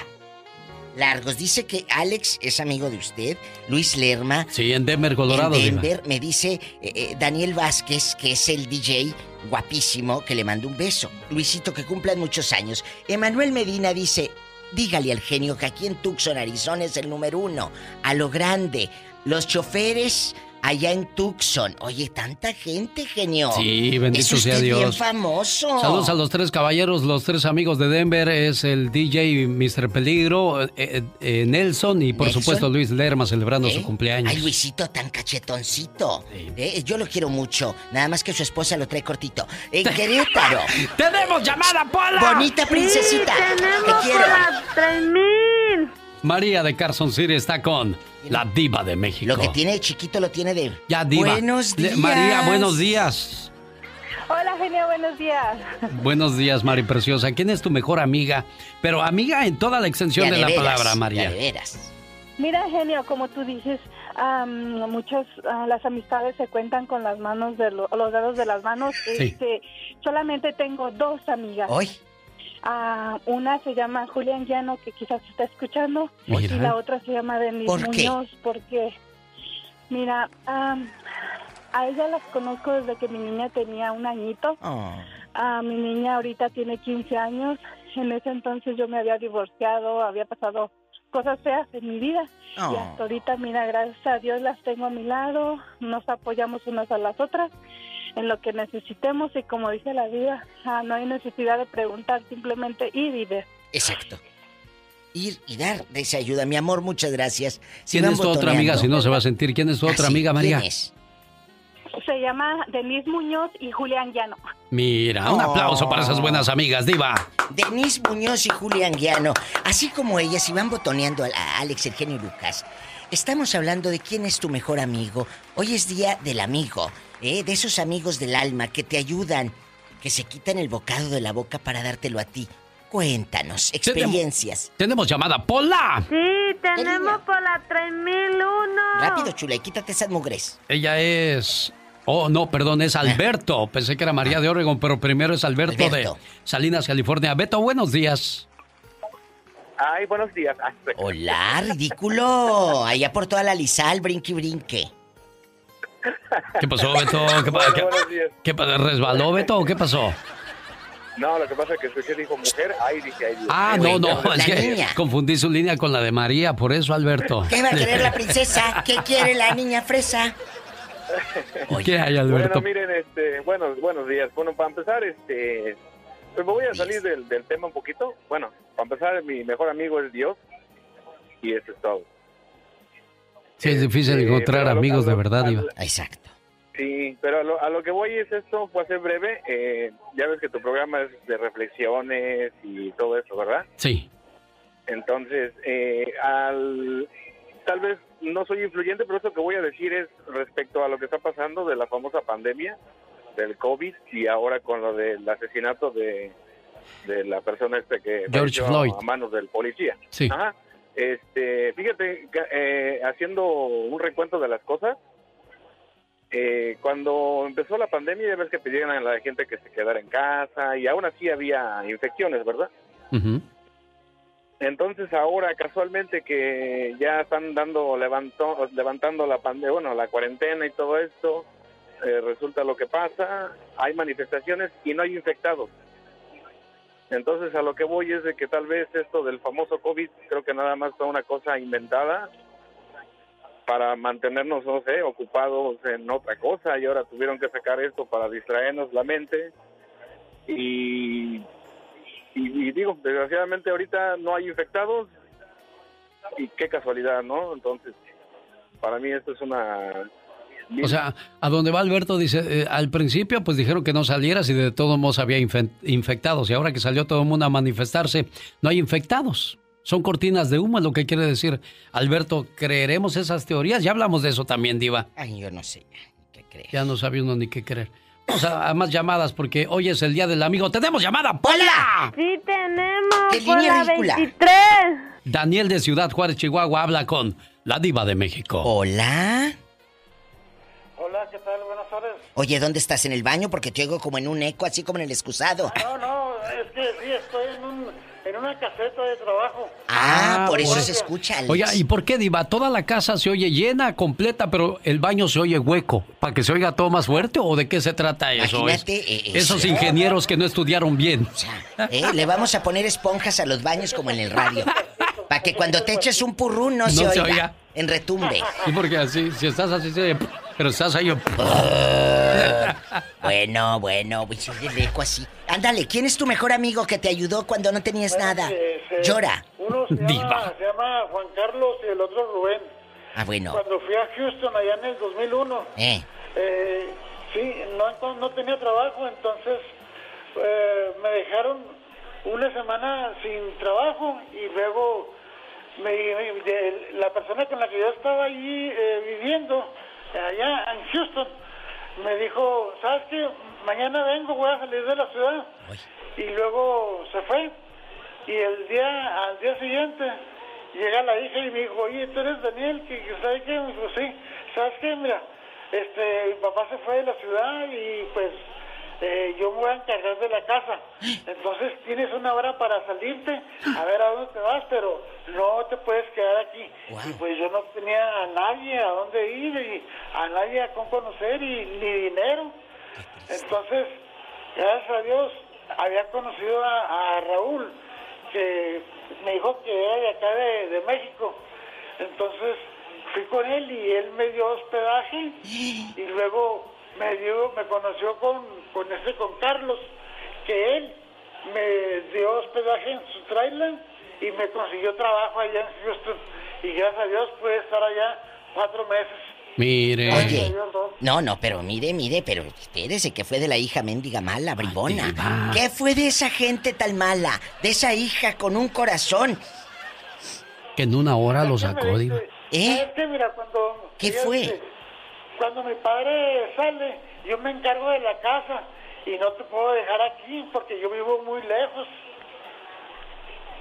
S15: Largos. Dice que Alex es amigo de usted. Luis Lerma.
S1: Sí, en Denver, Colorado.
S15: En
S1: Diva.
S15: Denver me dice eh, eh, Daniel Vázquez, que es el DJ guapísimo, que le mando un beso. Luisito, que cumplan muchos años. Emanuel Medina dice, dígale al genio que aquí en Tucson, Arizona es el número uno. A lo grande. Los choferes allá en Tucson. Oye, tanta gente, genio.
S1: Sí, bendito
S15: Es usted
S1: sea Dios.
S15: bien famoso.
S1: Saludos a los tres caballeros, los tres amigos de Denver. Es el DJ Mr. Peligro, eh, eh, eh, Nelson y por
S15: Nelson.
S1: supuesto Luis Lerma celebrando su cumpleaños.
S15: Ay, Luisito, tan cachetoncito. Eh, Yo lo quiero mucho. Nada más que su esposa lo trae cortito. En Querétaro.
S1: ¡Tenemos llamada, Pola!
S15: Bonita princesita.
S19: Sí, tenemos
S15: Te quiero.
S19: Pola, 3000.
S1: María de Carson City está con la diva de México.
S15: Lo que tiene de chiquito lo tiene de.
S1: Ya, diva.
S15: Buenos días.
S1: María, buenos días.
S19: Hola, genio, buenos días.
S1: Buenos días, Mari Preciosa. ¿Quién es tu mejor amiga? Pero amiga en toda la extensión
S15: Ya
S1: de,
S15: de
S1: la
S15: veras,
S1: palabra, María.
S15: de veras.
S19: Mira, genio, como tú dices, muchas ah, las amistades se cuentan con las manos de lo- los dedos de las manos.
S1: Sí.
S19: Este, solamente tengo dos amigas.
S15: Hoy.
S19: Ah, una se llama Julián Llano, que quizás está escuchando,
S15: Mira.
S19: y la otra se llama Denise
S15: ¿Por qué?
S19: Muñoz, porque, mira, am, a ella las conozco desde que mi niña tenía un añito.
S15: Oh.
S19: Ah, mi niña ahorita tiene 15 años. En ese entonces yo me había divorciado, había pasado cosas feas en mi vida. Y
S15: Oh.
S19: hasta ahorita, mira, gracias a Dios las tengo a mi lado, nos apoyamos unas a las otras en lo que necesitemos y como dice la vida, ah, no hay necesidad de preguntar, simplemente ir y ver.
S15: Exacto. Ir y dar de esa ayuda. Mi amor, muchas gracias.
S1: ¿Quién
S15: Sigan
S1: es tu otra amiga si no se va a sentir? ¿Quién es tu otra
S15: Ah, sí,
S1: amiga, María?
S15: ¿quién es?
S19: Se llama Denise Muñoz y Julián Llano.
S1: Mira, un
S15: Oh.
S1: aplauso para esas buenas amigas, Diva.
S15: Denise Muñoz y Julián Guiano, así como ellas, y van botoneando a, Alex, el genio Lucas. Estamos hablando de quién es tu mejor amigo. Hoy es día del amigo, ¿eh? de esos amigos del alma que te ayudan, que se quitan el bocado de la boca para dártelo a ti. Cuéntanos, experiencias.
S1: Tenemos llamada, Pola.
S20: Sí, tenemos por la 3001.
S15: Rápido, chula, y quítate esas mugres.
S1: Ella es. Oh, no, perdón, es Alberto. Pensé que era María de Oregon, pero primero es Alberto,
S15: Alberto.
S1: de Salinas, California. Beto, buenos días.
S14: Ay, buenos días. Ah,
S15: Hola, ridículo. Allá por toda la lisal, brinque, brinque.
S1: ¿Qué pasó, Beto? ¿Qué, pa-
S14: Bueno,
S1: qué-
S14: buenos días.
S1: qué pa- ¿Resbaló, Beto, o qué pasó?
S14: No, lo que pasa es que escuché dijo mujer. Ay, dije, ay, Dios
S1: Ah, no, no,
S15: la
S1: es que
S15: niña.
S1: confundí su línea con la de María, por eso, Alberto.
S15: ¿Qué va a querer la princesa? ¿Qué quiere la niña fresa?
S1: ¿Qué hay, Alberto?
S14: Bueno, miren, este, buenos, buenos días. Bueno, para empezar, este, pues me voy a salir del, del tema un poquito. Bueno, para empezar, mi mejor amigo es Dios y eso es todo.
S1: Sí, es difícil
S14: Eh,
S1: encontrar
S14: lo-
S1: amigos de verdad,
S14: a
S1: Diva.
S14: lo-
S15: Exacto.
S14: Sí, pero a lo, a lo que voy es esto, puede ser breve. Eh, ya ves que tu programa es de reflexiones y todo eso, ¿verdad?
S1: Sí.
S14: Entonces, eh, al, tal vez no soy influyente, pero eso que voy a decir es respecto a lo que está pasando de la famosa pandemia del COVID y ahora con lo del asesinato de, de la persona este que
S1: George Floyd.
S14: a manos del policía.
S1: Sí.
S14: Ajá. Este, fíjate, eh, haciendo un recuento de las cosas, eh, cuando empezó la pandemia ya ves que pedían a la gente que se quedara en casa y aún así había infecciones, ¿verdad? Entonces ahora casualmente que ya están dando levantó, levantando la pandemia, bueno, la cuarentena y todo esto, eh, resulta lo que pasa, hay manifestaciones y no hay infectados. Entonces a lo que voy es de que tal vez esto del famoso COVID creo que nada más fue una cosa inventada para mantenernos, no sé, ocupados en otra cosa y ahora tuvieron que sacar esto para distraernos la mente y y, y digo, desgraciadamente ahorita no hay infectados y qué casualidad, ¿no? Entonces, para mí esto es una...
S1: O sea, a donde va Alberto dice, eh, al principio pues dijeron que no salieras y de todos modos había infe- infectados y ahora que salió todo el mundo a manifestarse, no hay infectados. Son cortinas de humo, es lo que quiere decir. Alberto, ¿creeremos esas teorías? Ya hablamos de eso también, Diva.
S15: Ay, yo no sé. ¿Qué?
S1: Ya no sabe uno ni qué creer. Vamos a, a más llamadas porque hoy es el Día del Amigo. ¡Tenemos llamada! ¡Pola!
S20: Sí, tenemos
S15: ¿Qué línea
S20: la
S15: ridícula?
S20: 23.
S1: Daniel de Ciudad Juárez, Chihuahua, habla con la Diva de México.
S15: Hola.
S21: Hola, ¿qué tal? Buenas tardes.
S15: Oye, ¿dónde estás? ¿En el baño? Porque te oigo como en un eco, así como en el excusado.
S21: No, no, es que sí, estoy en, un, en una caseta de trabajo.
S15: Ah, por eso
S21: por-
S15: se escucha. Alex.
S1: Oiga, ¿y por qué, Diva? Toda la casa se oye llena, completa, pero el baño se oye hueco. ¿Para que se oiga todo más fuerte o de qué se trata eso?
S15: Imagínate,
S1: Es-
S15: eh,
S1: esos
S15: eso.
S1: ingenieros que no estudiaron bien.
S15: ¿Eh? Le vamos a poner esponjas a los baños como en el radio. Para que cuando te eches un purrún no, se,
S1: No se
S15: oiga,
S1: oiga.
S15: En retumbe.
S1: Sí, porque así, si estás así, se oye, pero estás ahí.
S15: bueno, bueno, voy a seguir el eco así. Ándale, ¿quién es tu mejor amigo que te ayudó cuando no tenías nada?
S21: Eh, se-
S15: Llora.
S21: Uno se llama,
S1: Diva.
S21: se llama Juan Carlos y el otro Rubén.
S15: Ah, bueno.
S21: Cuando fui a Houston allá en el 2001,
S15: Eh.
S21: eh, sí, no, no tenía trabajo, entonces eh, me dejaron una semana sin trabajo y luego me, me- de- la persona con la que yo estaba allí eh, viviendo, allá en Houston, me dijo, ¿sabes qué? Mañana vengo, voy a salir de la ciudad. Y luego se fue. Y el día, al día siguiente, llega la hija y me dijo, oye, ¿tú eres Daniel? ¿Que, que ¿Sabes qué? Me dijo, sí. ¿Sabes qué? Mira, este, mi papá se fue de la ciudad y pues eh, yo me voy a encargar de la casa. Entonces tienes una hora para salirte, a ver a dónde te vas, pero no te puedes quedar aquí. Y pues yo no tenía a nadie a dónde ir y a nadie a con conocer y ni dinero. Entonces, gracias a Dios, había conocido a, a Raúl, que me dijo que era de acá de, de México. Entonces fui con él y él me dio hospedaje y luego me dio, me conoció con, con ese, con Carlos, que él me dio hospedaje en su trailer y me consiguió trabajo allá en Houston. Y gracias a Dios pude estar allá cuatro meses.
S1: Mire.
S15: Oye, no, no, pero mire, mire, pero espérese que fue de la hija mendiga mala, bribona. ¿Qué fue de esa gente tan mala? De esa hija con un corazón.
S1: Que en una hora lo sacó, diva.
S15: ¿Eh?
S21: Mira, cuando...
S15: ¿Qué
S21: fíjate,
S15: fue?
S21: Cuando mi padre sale, yo me encargo de la casa y no te puedo dejar aquí porque yo vivo muy lejos.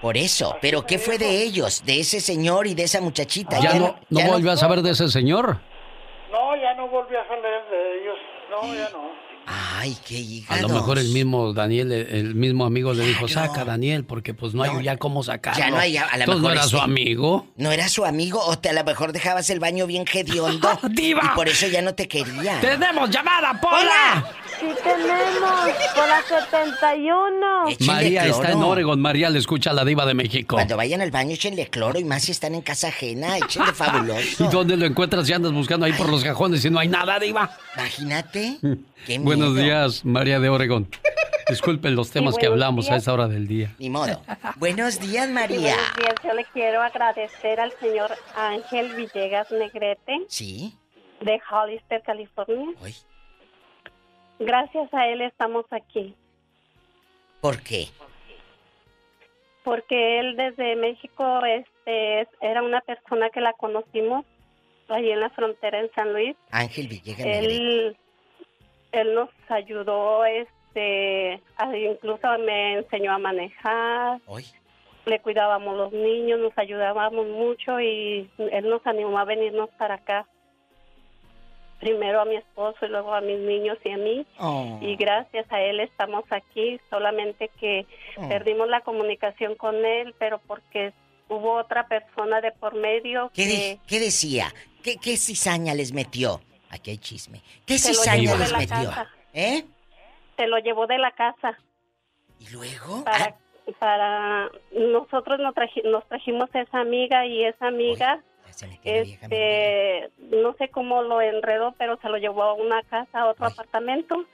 S15: Por eso, pero ¿qué fue de ellos? De ese señor y de esa muchachita.
S1: ¿Ya no, no
S15: ya
S1: volvió a saber de ese señor?
S21: No, ya no volví a salir de ellos. No, ya no.
S15: Ay, qué
S1: A
S15: hígados.
S1: lo mejor el mismo Daniel, el mismo amigo le dijo, saca Daniel, porque pues no hay ya cómo sacarlo.
S15: Ya no hay, a lo
S1: Entonces no
S15: mejor
S1: era su amigo.
S15: No era su amigo o te a lo mejor dejabas el baño bien hediondo.
S1: ¡Diva!
S15: Y por eso ya no te quería.
S1: ¡Tenemos llamada, Pola!
S20: Sí tenemos, por la 71.
S1: María está en. Oregon. María le escucha a la diva de México.
S15: Cuando vayan al baño, échenle cloro y más si están en casa ajena, échenle fabuloso.
S1: ¿Y dónde lo encuentras si andas buscando ahí por los cajones y no hay nada, diva?
S15: Imagínate. Qué
S1: Buenos días, María de Oregon. Disculpen los temas que hablamos a esa hora del día.
S15: Ni modo. Buenos días,
S20: Sí,
S15: María.
S20: buenos días. Yo le quiero agradecer al señor Ángel Villegas Negrete
S15: Sí.
S20: de Hollister, California.
S15: Uy.
S20: Gracias a él estamos aquí,
S15: ¿Por qué?
S20: porque él desde México este, es- era una persona que la conocimos allí en la frontera en San Luis.
S15: Ángel Villegas.
S20: Él, él nos ayudó, este, incluso me enseñó a manejar.
S15: Hoy.
S20: Le cuidábamos los niños, nos ayudábamos mucho y él nos animó a venirnos para acá. Primero a mi esposo y luego a mis niños y a mí.
S15: Oh.
S20: Y gracias a él estamos aquí, solamente que
S15: Oh.
S20: perdimos la comunicación con él, pero porque hubo otra persona de por medio
S15: ¿Qué,
S20: que...
S15: de- qué decía? ¿Qué, ¿Qué cizaña les metió? Aquí hay chisme. ¿Qué
S20: Se
S15: cizaña les metió?
S20: casa.
S15: ¿Eh?
S20: se lo llevó de la casa.
S15: ¿Y luego?
S20: Para, para nosotros nos, traji- nos trajimos a esa amiga y esa amiga, este, no sé cómo lo enredó, pero se lo llevó a una casa, a otro apartamento,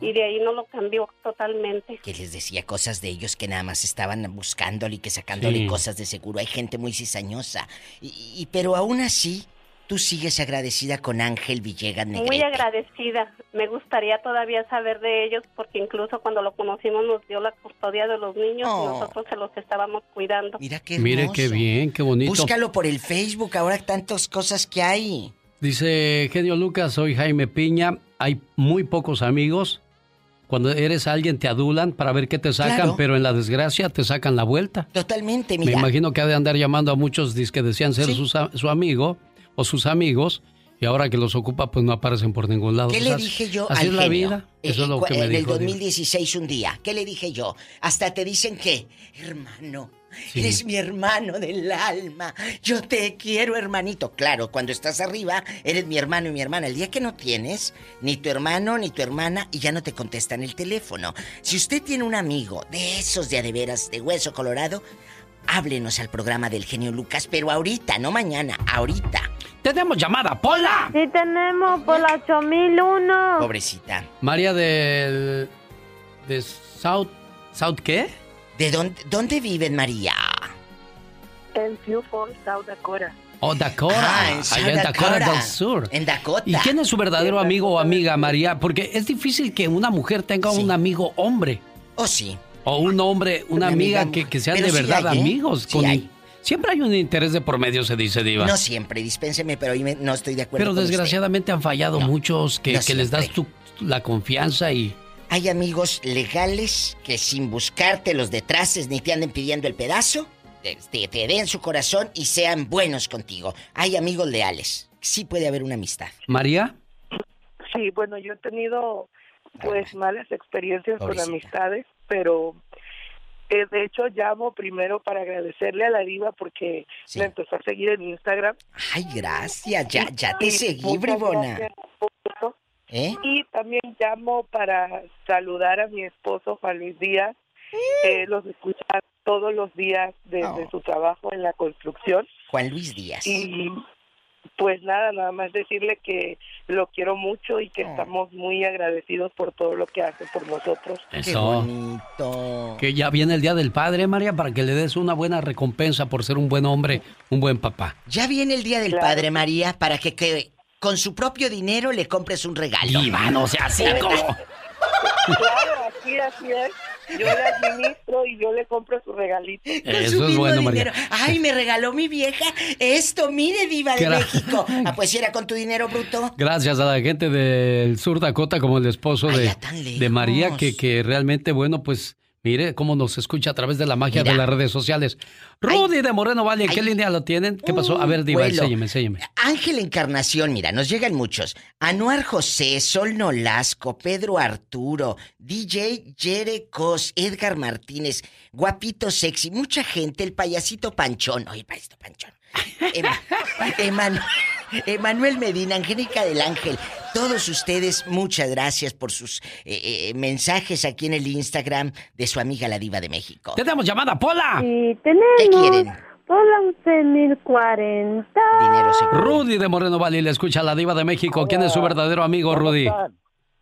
S20: y de ahí no lo cambió totalmente.
S15: Que les decía cosas de ellos que nada más estaban buscándole y que sacándole
S1: Sí.
S15: cosas de seguro. Hay gente muy cizañosa. Y, y- pero aún así, tú sigues agradecida con Ángel Villegas Negrete.
S20: Muy agradecida. Me gustaría todavía saber de ellos porque incluso cuando lo conocimos nos dio la custodia de los niños
S15: Oh.
S20: y nosotros se los estábamos cuidando.
S15: Mira qué
S1: Mire
S15: hermoso.
S1: qué bien, qué bonito.
S15: Búscalo por el Facebook, ahora tantas cosas que hay.
S1: Dice Genio Lucas, soy Jaime Piña. Hay muy pocos amigos. Cuando eres alguien te adulan para ver qué te sacan,
S15: Claro.
S1: pero en la desgracia te sacan la vuelta.
S15: Totalmente,
S1: Me
S15: mira.
S1: imagino que ha de andar llamando a muchos que decían ser
S15: Sí.
S1: sus a- su amigo o sus amigos y ahora que los ocupa pues no aparecen por ningún lado.
S15: ¿Qué le dije yo
S1: Así
S15: al
S1: es la vida. Eso
S15: Eh,
S1: es lo que me
S15: En el
S1: dijo. Diva.
S15: 2016 un día. ¿Qué le dije yo? Hasta te dicen que, hermano,
S1: Sí.
S15: eres mi hermano del alma. Yo te quiero, hermanito. Claro, cuando estás arriba, eres mi hermano y mi hermana. El día que no tienes, ni tu hermano ni tu hermana, y ya no te contestan el teléfono. Si usted tiene un amigo de esos de a de veras, de hueso colorado, háblenos al programa del genio Lucas, pero ahorita, no mañana, ahorita.
S1: Tenemos llamada, Pola.
S20: Sí tenemos por la 8001.
S15: Pobrecita.
S1: María del de South South qué?
S15: ¿De dónde, dónde viven, María?
S19: En Sioux Falls, South Dakota.
S1: Oh, Dakota.
S15: Ah, en South
S1: allá en Dakota,
S15: Dakota.
S1: del Sur.
S15: En Dakota.
S1: ¿Y quién es su verdadero amigo o amiga, María? Porque es difícil que una mujer tenga un amigo hombre.
S15: Oh, sí.
S1: O un hombre, una,
S15: Una
S1: amiga,
S15: amiga
S1: que, que sean
S15: Pero
S1: de
S15: sí
S1: verdad
S15: hay, ¿eh?
S1: amigos.
S15: Sí hay.
S1: Siempre hay un interés de por medio, se dice, Diva.
S15: No siempre, dispénseme, pero hoy me- no estoy de acuerdo
S1: Pero
S15: con
S1: desgraciadamente han fallado muchos que,
S15: no
S1: que les das tu, la confianza y...
S15: Hay amigos legales que sin buscarte los detraces ni te anden pidiendo el pedazo, te, te den su corazón y sean buenos contigo. Hay amigos leales. Sí puede haber una amistad.
S1: María,
S19: Sí, bueno, yo he tenido
S3: pues malas experiencias con amistades, pero eh, de hecho llamo primero para agradecerle a la diva porque me empezó a seguir en Instagram.
S15: Ay, gracias, ya, ya te seguí, Bribona.
S3: ¿Eh? Y también llamo para saludar a mi esposo Juan Luis Díaz. Eh, los escucha todos los días desde su trabajo en la construcción.
S15: Juan Luis Díaz.
S3: Y pues nada, nada más decirle que lo quiero mucho y que estamos muy agradecidos por todo lo que hace por nosotros.
S1: Eso. Que ya viene el Día del Padre, María, para que le des una buena recompensa por ser un buen hombre, un buen papá.
S15: Ya viene el Día del Padre, María, para que, que con su propio dinero le compres un regalo.
S1: Diva, no sea así como...
S3: Claro, así, así es. Yo le administro y yo le compro su regalito.
S1: Eso es bueno, María.
S15: Ay, me regaló mi vieja esto, mire, diva de México. Ah, pues era con tu dinero bruto.
S1: Gracias a la gente del sur Dakota, como el esposo de, de María, que, que realmente, bueno, pues Mire cómo nos escucha a través de la magia de las redes sociales. Rudy de Moreno Valle, ¿qué línea lo tienen? ¿Qué pasó? A ver, Diva, enséñeme, enséñeme.
S15: Ángel Encarnación, mira, nos llegan muchos. Anuar José, Sol Nolasco, Pedro Arturo, DJ Jere Cos, Edgar Martínez, Guapito Sexy, mucha gente, el payasito Panchón. Oye, payasito Panchón. Emanuel Medina, Angélica del Ángel, todos ustedes, muchas gracias por sus eh, eh, mensajes aquí en el Instagram de su amiga la Diva de México.
S1: ¡Tenemos llamada, Pola!
S22: Sí, tenemos.
S15: ¿Qué quieren?
S22: Pola 11.040.
S15: Dinero se
S1: Rudy de Moreno Valle le escucha a la Diva de México. ¿Quién es su verdadero amigo, Rudy?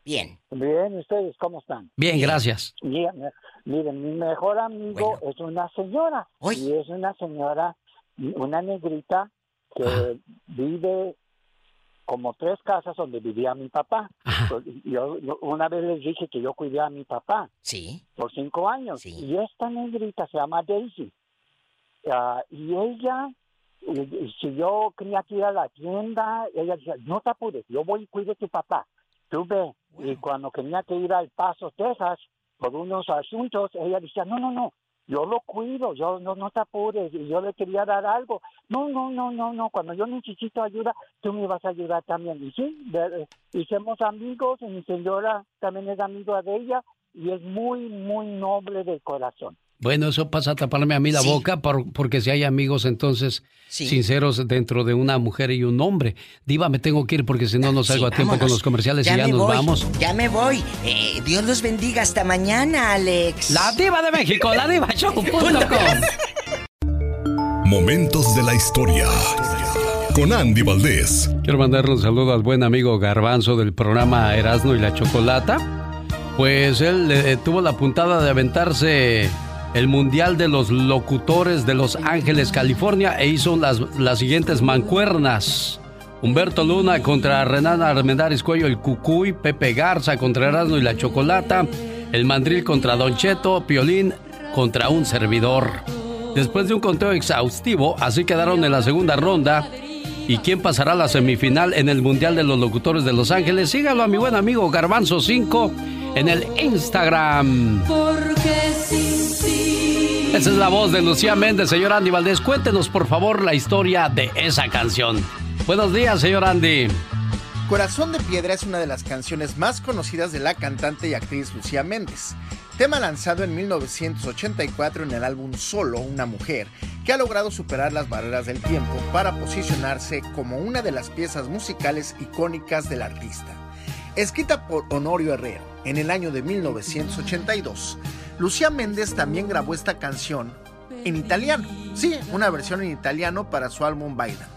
S15: Bien.
S22: Bien, ¿ustedes cómo están?
S1: Bien, gracias.
S22: Miren, miren mi mejor amigo es una señora. Y es una señora, una negrita que vive como tres casas donde vivía mi papá. Pues, yo, una vez les dije que yo cuidé a mi papá.
S15: Sí.
S22: Por cinco años. Y esta negrita se llama Daisy. Ah, y ella, si yo quería que ir a la tienda, ella decía, no te apures, yo voy y cuido a tu papá. Tú ve. Y cuando tenía que ir al Paso, Texas, por unos asuntos, ella decía, no, no, no, yo lo cuido, yo no, no te apures, yo le quería dar algo. No, no, no, no, no, cuando yo necesito ayuda, tú me vas a ayudar también. Y sí, hicimos amigos, y mi señora también es amiga de ella, y es muy, muy noble de corazón.
S1: Bueno, eso pasa a taparme a mí la boca porque si hay amigos entonces sinceros dentro de una mujer y un hombre. Diva, me tengo que ir porque si no no salgo a tiempo con los comerciales y ya nos vamos.
S15: Ya me voy. Eh, Dios los bendiga hasta mañana, Alex.
S1: La Diva de México, la Diva Show.com.
S10: Momentos de la historia. Con Andy Valdés.
S1: Quiero mandarle un saludo al buen amigo Garbanzo del programa Erasmo y la Chocolata. Pues él eh, tuvo la puntada de aventarse el Mundial de los Locutores de Los Ángeles, California, e hizo las, las siguientes mancuernas. Humberto Luna contra Renan Armendáriz Cuello, el Cucuy, Pepe Garza contra Erasmo y la Chocolata, el Mandril contra Don Cheto, Piolín contra un servidor. Después de un conteo exhaustivo, así quedaron en la segunda ronda. ¿Y quién pasará a la semifinal en el Mundial de los Locutores de Los Ángeles? Sígalo a mi buen amigo Garbanzo 5 en el Instagram.
S7: Porque
S1: esa es la voz de Lucía Méndez, señor Andy Valdés. Cuéntenos, por favor, la historia de esa canción. Buenos días, señor Andy.
S23: Corazón de Piedra es una de las canciones más conocidas de la cantante y actriz Lucía Méndez. Tema lanzado en 1984 en el álbum Solo, una mujer, que ha logrado superar las barreras del tiempo para posicionarse como una de las piezas musicales icónicas del artista. Escrita por Honorio Herrero en el año de 1982, Lucía Méndez también grabó esta canción en italiano. Sí, una versión en italiano para su álbum Baidan.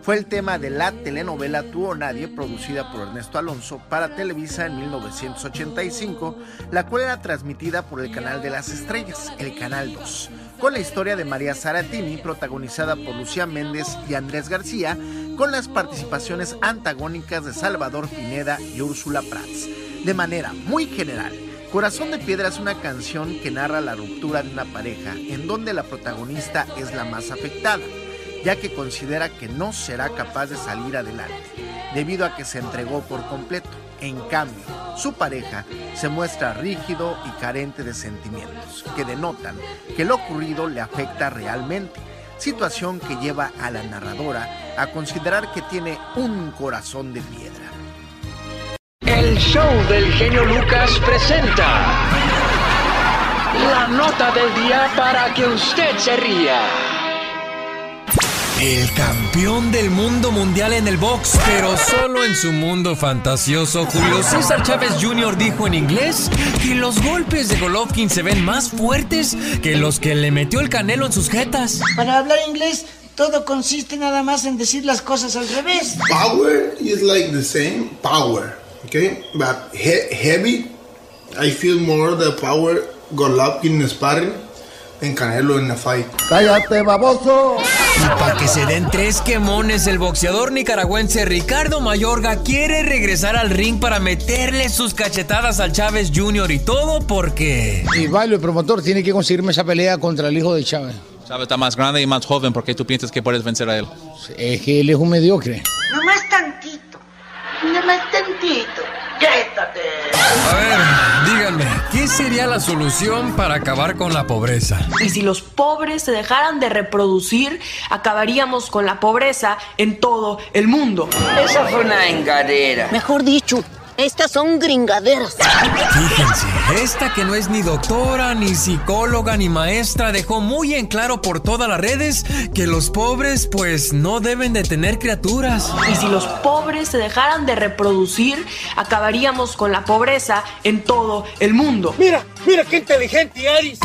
S23: Fue el tema de la telenovela Tú o Nadie, producida por Ernesto Alonso para Televisa en 1985, la cual era transmitida por el Canal de las Estrellas, el Canal 2, con la historia de María Saratini, protagonizada por Lucía Méndez y Andrés García, con las participaciones antagónicas de Salvador Pineda y Úrsula Prats. De manera muy general, Corazón de Piedra es una canción que narra la ruptura de una pareja en donde la protagonista es la más afectada, ya que considera que no será capaz de salir adelante, debido a que se entregó por completo. En cambio, su pareja se muestra rígido y carente de sentimientos, que denotan que lo ocurrido le afecta realmente, situación que lleva a la narradora a considerar que tiene un corazón de piedra.
S24: El show del genio Lucas presenta la nota del día para que usted se ría.
S4: El campeón del mundo mundial en el box, pero solo en su mundo fantasioso, Julio César Chávez Jr. dijo en inglés que los golpes de Golovkin se ven más fuertes que los que le metió el canelo en sus jetas.
S25: Para hablar inglés, todo consiste nada más en decir las cosas al revés.
S26: Power is like the same power, okay? But he heavy, I feel more the power Golovkin sparring en Canelo en la fight.
S4: ¡Cállate, baboso! Y para que se den tres quemones, el boxeador nicaragüense Ricardo Mayorga quiere regresar al ring para meterle sus cachetadas al Chávez Jr. y todo porque...
S27: Y bailo, el promotor, tiene que conseguirme esa pelea contra el hijo de Chávez.
S28: Chávez está más grande y más joven, porque tú piensas que puedes vencer a él?
S27: Es que él es un mediocre.
S25: Nomás tantito. Nomás tantito.
S4: A ver, díganme, ¿qué sería la solución para acabar con la pobreza?
S29: Y si los pobres se dejaran de reproducir, acabaríamos con la pobreza en todo el mundo.
S25: Esa fue una engadera.
S30: Mejor dicho, estas son gringaderas.
S4: Fíjense, esta que no es ni doctora, ni psicóloga, ni maestra, dejó muy en claro por todas las redes que los pobres pues no deben de tener criaturas.
S29: Y si los pobres se dejaran de reproducir, acabaríamos con la pobreza en todo el mundo.
S25: Mira, mira qué inteligente eres.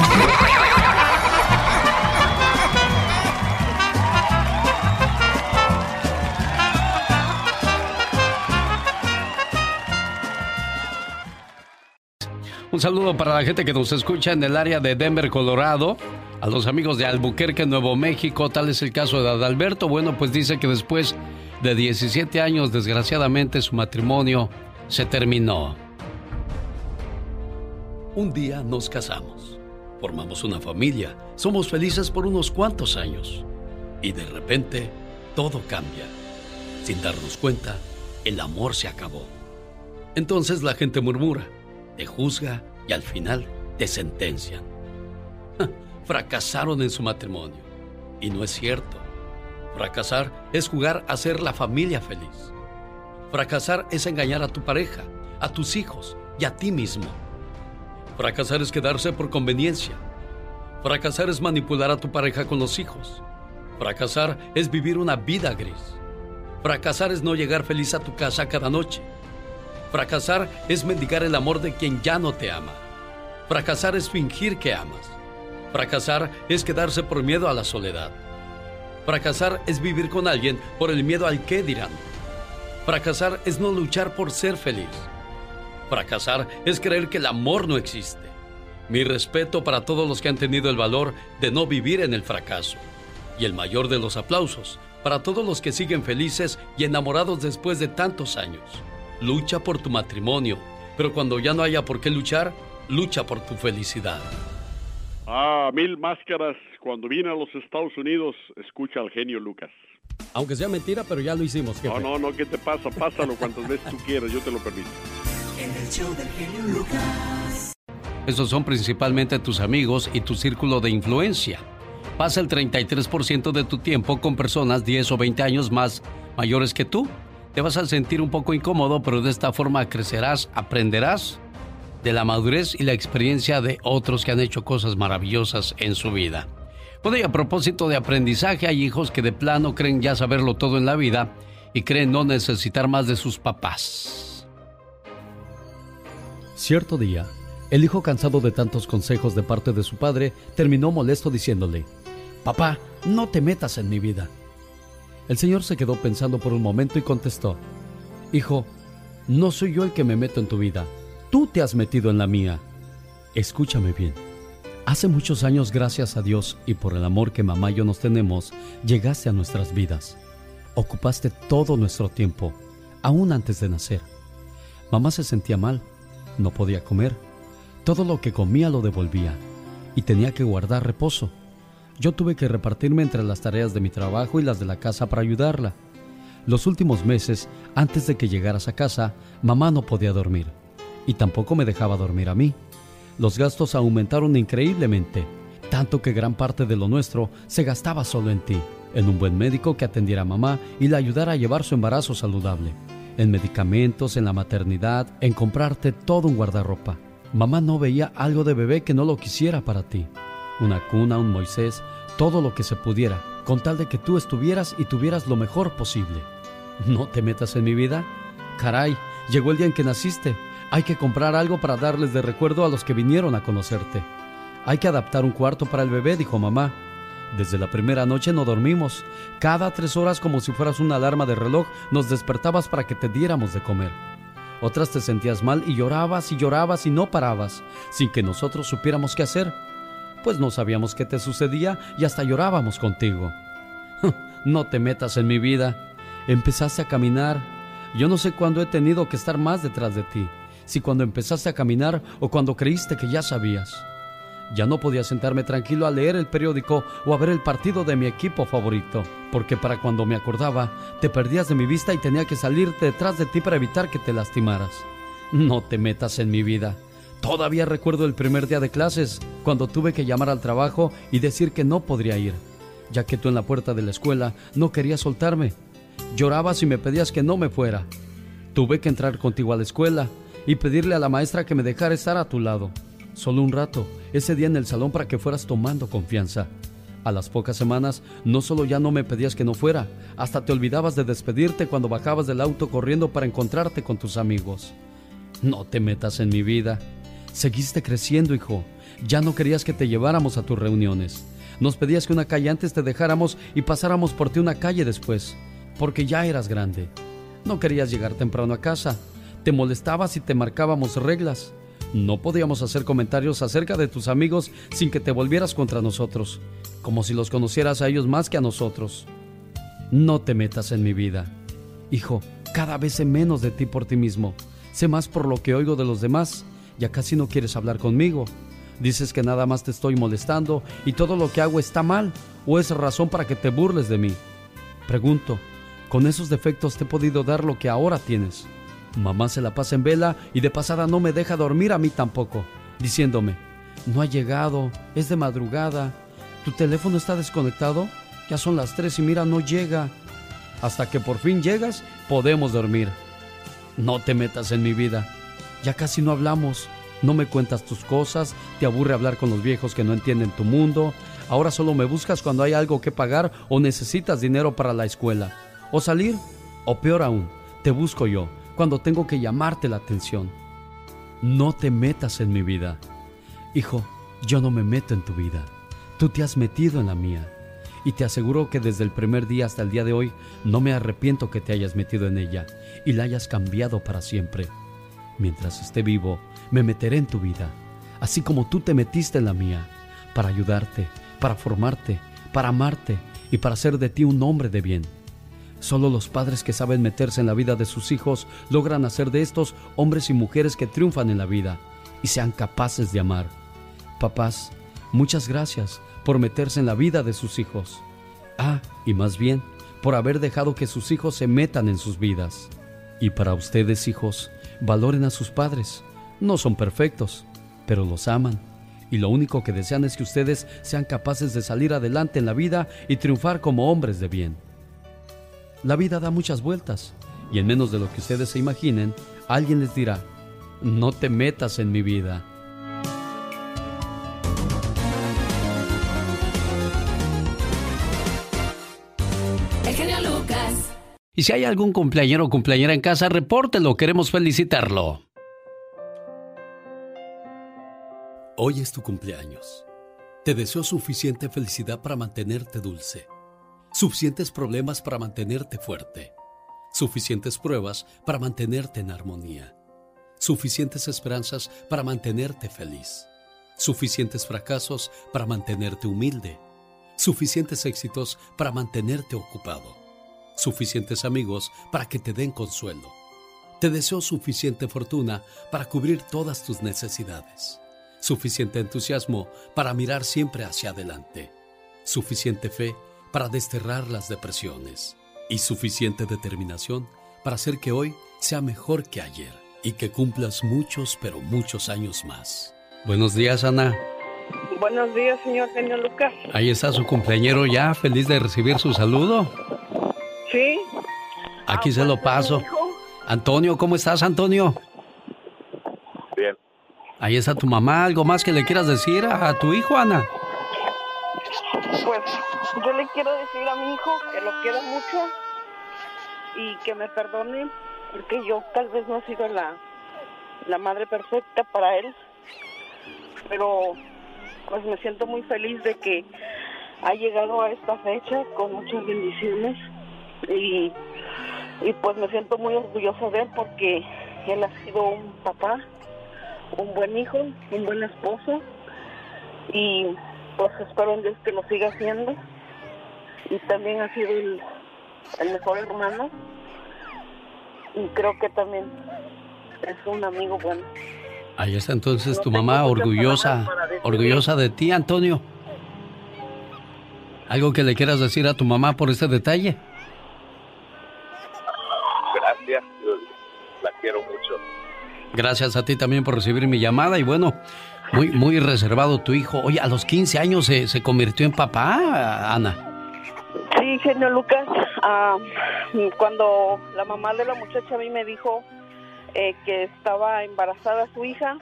S1: Un saludo para la gente que nos escucha en el área de Denver, Colorado. A los amigos de Albuquerque, Nuevo México. Tal es el caso de Adalberto. Bueno, pues dice que después de 17 años, desgraciadamente, su matrimonio se terminó. Un día nos casamos. Formamos una familia. Somos felices por unos cuantos años. Y de repente, todo cambia. Sin darnos cuenta, el amor se acabó. Entonces la gente murmura te juzga y al final te sentencian. Fracasaron en su matrimonio. Y no es cierto. Fracasar es jugar a ser la familia feliz. Fracasar es engañar a tu pareja, a tus hijos y a ti mismo. Fracasar es quedarse por conveniencia. Fracasar es manipular a tu pareja con los hijos. Fracasar es vivir una vida gris. Fracasar es no llegar feliz a tu casa cada noche. Fracasar es mendigar el amor de quien ya no te ama. Fracasar es fingir que amas. Fracasar es quedarse por miedo a la soledad. Fracasar es vivir con alguien por el miedo al qué dirán. Fracasar es no luchar por ser feliz. Fracasar es creer que el amor no existe. Mi respeto para todos los que han tenido el valor de no vivir en el fracaso. Y el mayor de los aplausos para todos los que siguen felices y enamorados después de tantos años. Lucha por tu matrimonio, pero cuando ya no haya por qué luchar, lucha por tu felicidad.
S31: Ah, mil máscaras. Cuando vine a los Estados Unidos, escucha al genio Lucas.
S1: Aunque sea mentira, pero ya lo hicimos.
S31: No, no, no, ¿qué te pasa? Pásalo cuantas veces tú quieras, yo te lo permito.
S24: En el show del genio Lucas.
S1: Esos son principalmente tus amigos y tu círculo de influencia. Pasa el 33% de tu tiempo con personas 10 o 20 años más mayores que tú te vas a sentir un poco incómodo, pero de esta forma crecerás, aprenderás de la madurez y la experiencia de otros que han hecho cosas maravillosas en su vida. Bueno, y a propósito de aprendizaje, hay hijos que de plano creen ya saberlo todo en la vida y creen no necesitar más de sus papás. Cierto día, el hijo cansado de tantos consejos de parte de su padre terminó molesto diciéndole, Papá, no te metas en mi vida. El señor se quedó pensando por un momento y contestó, Hijo, no soy yo el que me meto en tu vida, tú te has metido en la mía. Escúchame bien. Hace muchos años, gracias a Dios y por el amor que mamá y yo nos tenemos, llegaste a nuestras vidas. Ocupaste todo nuestro tiempo, aún antes de nacer. Mamá se sentía mal, no podía comer. Todo lo que comía lo devolvía y tenía que guardar reposo. Yo tuve que repartirme entre las tareas de mi trabajo y las de la casa para ayudarla. Los últimos meses, antes de que llegaras a casa, mamá no podía dormir y tampoco me dejaba dormir a mí. Los gastos aumentaron increíblemente, tanto que gran parte de lo nuestro se gastaba solo en ti, en un buen médico que atendiera a mamá y la ayudara a llevar su embarazo saludable. en medicamentos, en la maternidad, en comprarte todo un guardarropa. Mamá no veía algo de bebé que no lo quisiera para ti. Una cuna, un Moisés, todo lo que se pudiera, con tal de que tú estuvieras y tuvieras lo mejor posible. ¿No te metas en mi vida? Caray, llegó el día en que naciste. Hay que comprar algo para darles de recuerdo a los que vinieron a conocerte. Hay que adaptar un cuarto para el bebé, dijo mamá. Desde la primera noche no dormimos. Cada tres horas, como si fueras una alarma de reloj, nos despertabas para que te diéramos de comer. Otras te sentías mal y llorabas y llorabas y no parabas, sin que nosotros supiéramos qué hacer. Pues no sabíamos qué te sucedía y hasta llorábamos contigo. no te metas en mi vida. Empezaste a caminar. Yo no sé cuándo he tenido que estar más detrás de ti, si cuando empezaste a caminar o cuando creíste que ya sabías. Ya no podía sentarme tranquilo a leer el periódico o a ver el partido de mi equipo favorito, porque para cuando me acordaba, te perdías de mi vista y tenía que salir detrás de ti para evitar que te lastimaras. No te metas en mi vida. Todavía recuerdo el primer día de clases, cuando tuve que llamar al trabajo y decir que no podría ir, ya que tú en la puerta de la escuela no querías soltarme. Llorabas y me pedías que no me fuera. Tuve que entrar contigo a la escuela y pedirle a la maestra que me dejara estar a tu lado. Solo un rato, ese día en el salón para que fueras tomando confianza. A las pocas semanas, no solo ya no me pedías que no fuera, hasta te olvidabas de despedirte cuando bajabas del auto corriendo para encontrarte con tus amigos. No te metas en mi vida. Seguiste creciendo, hijo. Ya no querías que te lleváramos a tus reuniones. Nos pedías que una calle antes te dejáramos y pasáramos por ti una calle después, porque ya eras grande. No querías llegar temprano a casa. Te molestabas y te marcábamos reglas. No podíamos hacer comentarios acerca de tus amigos sin que te volvieras contra nosotros, como si los conocieras a ellos más que a nosotros. No te metas en mi vida. Hijo, cada vez sé menos de ti por ti mismo. Sé más por lo que oigo de los demás. Ya casi no quieres hablar conmigo. Dices que nada más te estoy molestando y todo lo que hago está mal o es razón para que te burles de mí. Pregunto, ¿con esos defectos te he podido dar lo que ahora tienes? Mamá se la pasa en vela y de pasada no me deja dormir a mí tampoco, diciéndome, no ha llegado, es de madrugada, tu teléfono está desconectado, ya son las tres y mira, no llega. Hasta que por fin llegas, podemos dormir. No te metas en mi vida, ya casi no hablamos, no me cuentas tus cosas, te aburre hablar con los viejos que no entienden tu mundo, ahora solo me buscas cuando hay algo que pagar o necesitas dinero para la escuela, o salir, o peor aún, te busco yo cuando tengo que llamarte la atención. No te metas en mi vida. Hijo, yo no me meto en tu vida. Tú te has metido en la mía. Y te aseguro que desde el primer día hasta el día de hoy no me arrepiento que te hayas metido en ella y la hayas cambiado para siempre. Mientras esté vivo, me meteré en tu vida, así como tú te metiste en la mía, para ayudarte, para formarte, para amarte y para hacer de ti un hombre de bien. Solo los padres que saben meterse en la vida de sus hijos logran hacer de estos hombres y mujeres que triunfan en la vida y sean capaces de amar. Papás, muchas gracias por meterse en la vida de sus hijos. Ah, y más bien, por haber dejado que sus hijos se metan en sus vidas. Y para ustedes, hijos, valoren a sus padres. No son perfectos, pero los aman. Y lo único que desean es que ustedes sean capaces de salir adelante en la vida y triunfar como hombres de bien. La vida da muchas vueltas y en menos de lo que ustedes se imaginen, alguien les dirá, no te metas en mi vida. Y si hay algún cumpleañero o cumpleañera en casa, repórtelo, queremos felicitarlo. Hoy es tu cumpleaños. Te deseo suficiente felicidad para mantenerte dulce. Suficientes problemas para mantenerte fuerte, suficientes pruebas para mantenerte en armonía, suficientes esperanzas para mantenerte feliz, suficientes fracasos para mantenerte humilde, suficientes éxitos para mantenerte ocupado, suficientes amigos para que te den consuelo. Te deseo suficiente fortuna para cubrir todas tus necesidades, suficiente entusiasmo para mirar siempre hacia adelante, suficiente fe para desterrar las depresiones y suficiente determinación para hacer que hoy sea mejor que ayer y que cumplas muchos, pero muchos años más. Buenos días, Ana.
S3: Buenos días, señor Genio Lucas.
S1: Ahí está su cumpleañero ya, feliz de recibir su saludo.
S3: Sí.
S1: Aquí se lo paso. Antonio, ¿cómo estás, Antonio?
S32: Bien.
S1: Ahí está tu mamá. ¿Algo más que le quieras decir a, tu hijo, Ana?
S3: Pues yo le quiero decir a mi hijo que lo quiero mucho y que me perdone porque yo tal vez no he sido la, la madre perfecta para él, pero pues me siento muy feliz de que ha llegado a esta fecha con muchas bendiciones y, y pues me siento muy orgullosa de él porque él ha sido un papá, un buen hijo, un buen esposo y pues espero en Dios que lo siga haciendo y también ha sido el, el mejor hermano y creo que también es un amigo bueno.
S1: Ahí está entonces tu mamá orgullosa, orgullosa de ti, Antonio. ¿Algo que le quieras decir a tu mamá por este detalle?
S32: Gracias
S1: a ti también por recibir mi llamada y bueno, muy, muy reservado tu hijo. Oye, a los 15 años se, se convirtió en papá, Ana.
S3: Sí, genio Lucas. Ah, cuando la mamá de la muchacha a mí me dijo eh, que estaba embarazada su hija,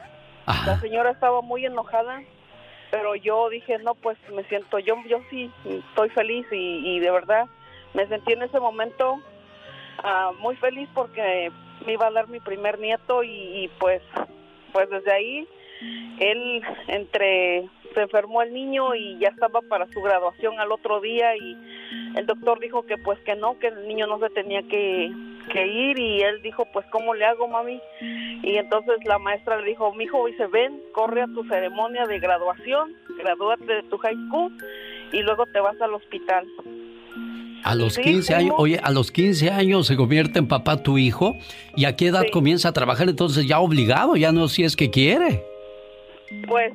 S3: la señora estaba muy enojada pero yo dije, no, pues me siento, yo, yo sí estoy feliz y, de verdad me sentí en ese momento ah, muy feliz porque me iba a dar mi primer nieto y, pues, pues desde ahí él entre se enfermó el niño y ya estaba para su graduación al otro día y el doctor dijo que pues que no, que el niño no se tenía que, ir y él dijo pues cómo le hago mami y entonces la maestra le dijo mi hijo dice ven corre a tu ceremonia de graduación gradúate de tu high school y luego te vas al hospital
S1: a los 15 años, oye, a los 15 años se convierte en papá tu hijo y a qué edad comienza a trabajar entonces ya obligado, ya no si es que quiere.
S3: Pues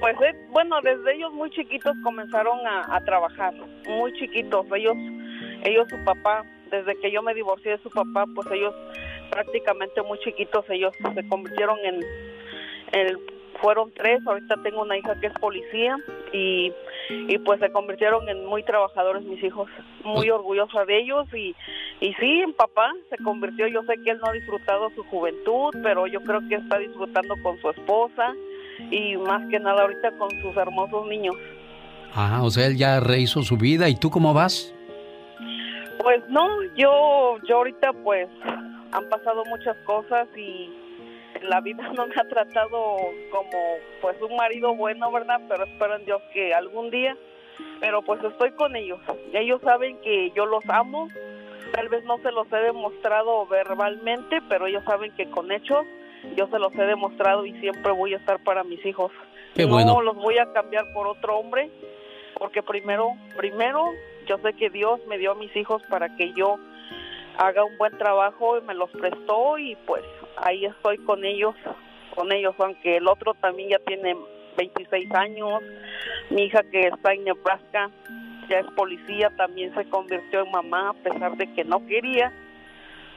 S3: pues eh, bueno, desde ellos muy chiquitos comenzaron a, a, trabajar, muy chiquitos. Ellos, ellos su papá desde que yo me divorcié de su papá, pues ellos prácticamente muy chiquitos, ellos se convirtieron en, fueron tres, ahorita tengo una hija que es policía y, y pues se convirtieron en muy trabajadores mis hijos, muy orgullosa de ellos y, y sí, en papá se convirtió, yo sé que él no ha disfrutado su juventud, pero yo creo que está disfrutando con su esposa y más que nada ahorita con sus hermosos niños.
S1: Ah, o sea, él ya rehizo su vida, ¿y tú cómo vas?
S3: Pues no, yo, yo ahorita pues han pasado muchas cosas y la vida no me ha tratado como pues un marido bueno, ¿verdad? Pero espero en Dios que algún día, pero pues estoy con ellos. Ellos saben que yo los amo, tal vez no se los he demostrado verbalmente, pero ellos saben que con hechos yo se los he demostrado y siempre voy a estar para mis hijos. no los voy a cambiar por otro hombre, porque primero, primero yo sé que Dios me dio a mis hijos para que yo haga un buen trabajo y me los prestó y pues ahí estoy con ellos, con ellos, aunque el otro también ya tiene 26 años, mi hija que está en Nebraska ya es policía, también se convirtió en mamá a pesar de que no quería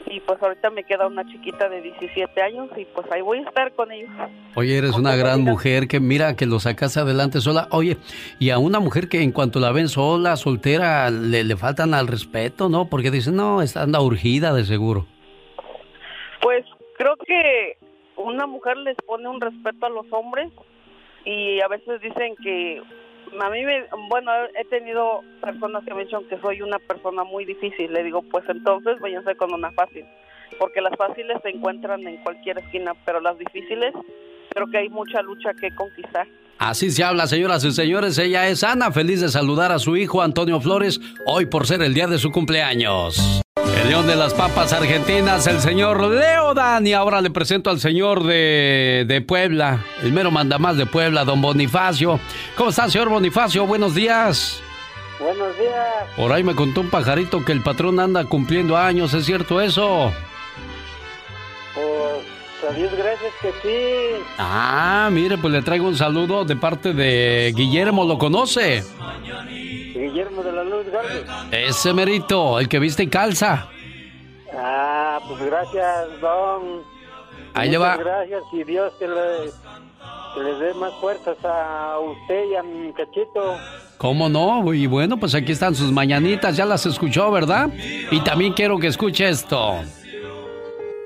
S3: y pues ahorita me queda una chiquita de 17 años y pues ahí voy a estar con ellos.
S1: Oye, eres una gran mujer que mira que lo sacas adelante sola. Oye, y a una mujer que en cuanto la ven sola, soltera, le, le faltan al respeto, ¿no? Porque dicen, no, está anda urgida de seguro.
S3: Pues creo que una mujer les pone un respeto a los hombres y a veces dicen que a mí, me, bueno, he tenido personas que me dicen que soy una persona muy difícil. Le digo, pues entonces váyanse con una fácil. Porque las fáciles se encuentran en cualquier esquina, pero las difíciles creo que hay mucha lucha que conquistar.
S1: Así se habla, señoras y señores. Ella es Ana, feliz de saludar a su hijo Antonio Flores hoy por ser el día de su cumpleaños. El león de las papas argentinas, el señor Leo Dan. Y ahora le presento al señor de, de Puebla, el mero mandamás de Puebla, don Bonifacio. ¿Cómo está, señor Bonifacio? Buenos días.
S33: Buenos días.
S1: Por ahí me contó un pajarito que el patrón anda cumpliendo años, ¿es cierto eso?
S33: Pues a Dios gracias que sí.
S1: Ah, mire, pues le traigo un saludo de parte de Guillermo, ¿lo conoce?
S33: Guillermo de la Luz Garde.
S1: Ese merito, el que viste y calza.
S33: Ah, pues gracias, don.
S1: Ahí le va.
S33: Gracias y Dios que le, que le dé más fuerzas a usted y a mi cachito.
S1: ¿Cómo no? Y bueno, pues aquí están sus mañanitas, ya las escuchó, ¿verdad? Y también quiero que escuche esto.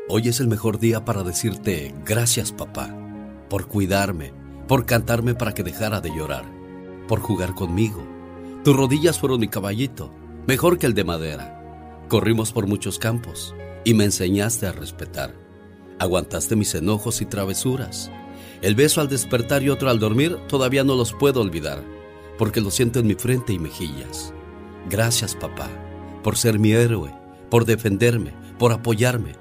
S1: Hoy es el mejor día para decirte gracias papá, por cuidarme, por cantarme para que dejara de llorar, por jugar conmigo. Tus rodillas fueron mi caballito, mejor que el de madera. Corrimos por muchos campos y me enseñaste a respetar. Aguantaste mis enojos y travesuras. El beso al despertar y otro al dormir todavía no los puedo olvidar, porque lo siento en mi frente y mejillas. Gracias papá, por ser mi héroe, por defenderme, por apoyarme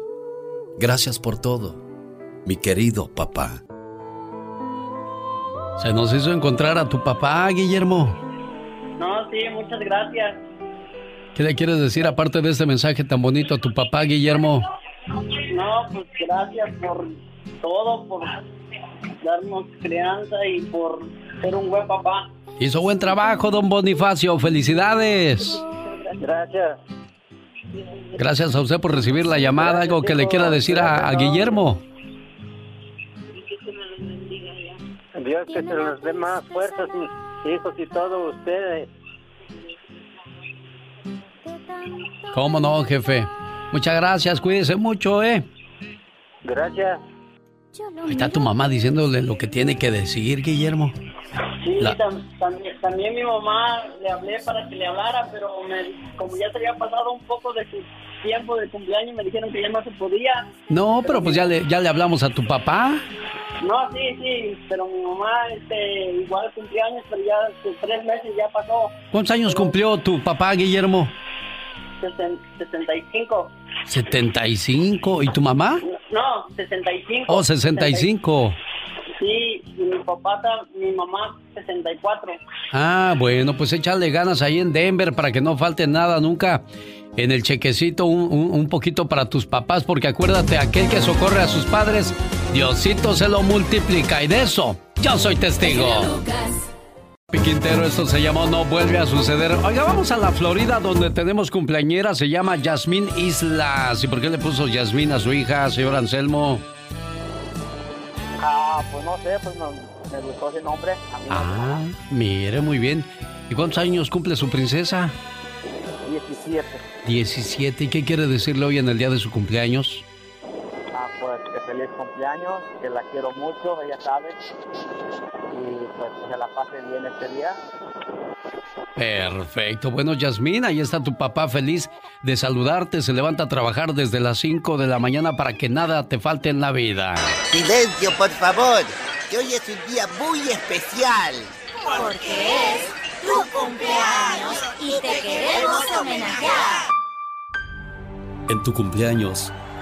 S1: Gracias por todo, mi querido papá. Se nos hizo encontrar a tu papá, Guillermo.
S34: No, sí, muchas gracias.
S1: ¿Qué le quieres decir aparte de este mensaje tan bonito a tu papá, Guillermo?
S34: No, pues gracias por todo, por darnos crianza y por ser un buen papá.
S1: Hizo buen trabajo, don Bonifacio. Felicidades.
S34: Gracias.
S1: Gracias a usted por recibir la llamada. ¿Algo que le quiera decir a, Guillermo?
S33: Dios que se los dé más fuerzas, hijos y todos ustedes.
S1: ¿Cómo no, jefe? Muchas gracias, cuídese mucho, ¿eh?
S33: Gracias.
S1: Ahí está tu mamá diciéndole lo que tiene que decir, Guillermo.
S34: Sí, también, mi mamá le hablé para que le hablara, pero como ya se había pasado un poco de su tiempo de cumpleaños, me dijeron que ya no se podía.
S1: No, pero, pues ya le, ya le hablamos a tu papá.
S34: No, sí, sí, pero mi mamá este, igual cumpleaños, pero ya tres meses ya pasó.
S1: ¿Cuántos años cumplió tu papá, Guillermo?
S34: 65.
S1: 75. ¿Y tu mamá?
S34: No, 65.
S1: Oh, 65.
S34: Sí, y mi papá, mi mamá, 64.
S1: Ah, bueno, pues échale ganas ahí en Denver para que no falte nada nunca. En el chequecito un, un poquito para tus papás, porque acuérdate, aquel que socorre a sus padres, Diosito se lo multiplica y de eso yo soy testigo. Piquintero, esto se llamó No Vuelve a Suceder. Oiga, vamos a la Florida donde tenemos cumpleañera, se llama Yasmín Islas. ¿Y por qué le puso Yasmín a su hija, señor Anselmo?
S33: Ah, pues no sé, pues me gustó ese nombre.
S1: ah, mire, muy bien. ¿Y cuántos años cumple su princesa?
S33: 17.
S1: 17. ¿Y qué quiere decirle hoy en el día de su cumpleaños?
S33: Feliz cumpleaños, que la quiero mucho, ella sabe. Y pues que se la pase bien este día.
S1: Perfecto. Bueno, Yasmín, ahí está tu papá feliz de saludarte. Se levanta a trabajar desde las 5 de la mañana para que nada te falte en la vida.
S35: Silencio, por favor, que hoy es un día muy especial.
S36: Porque es tu cumpleaños y te queremos homenajear.
S1: En tu cumpleaños,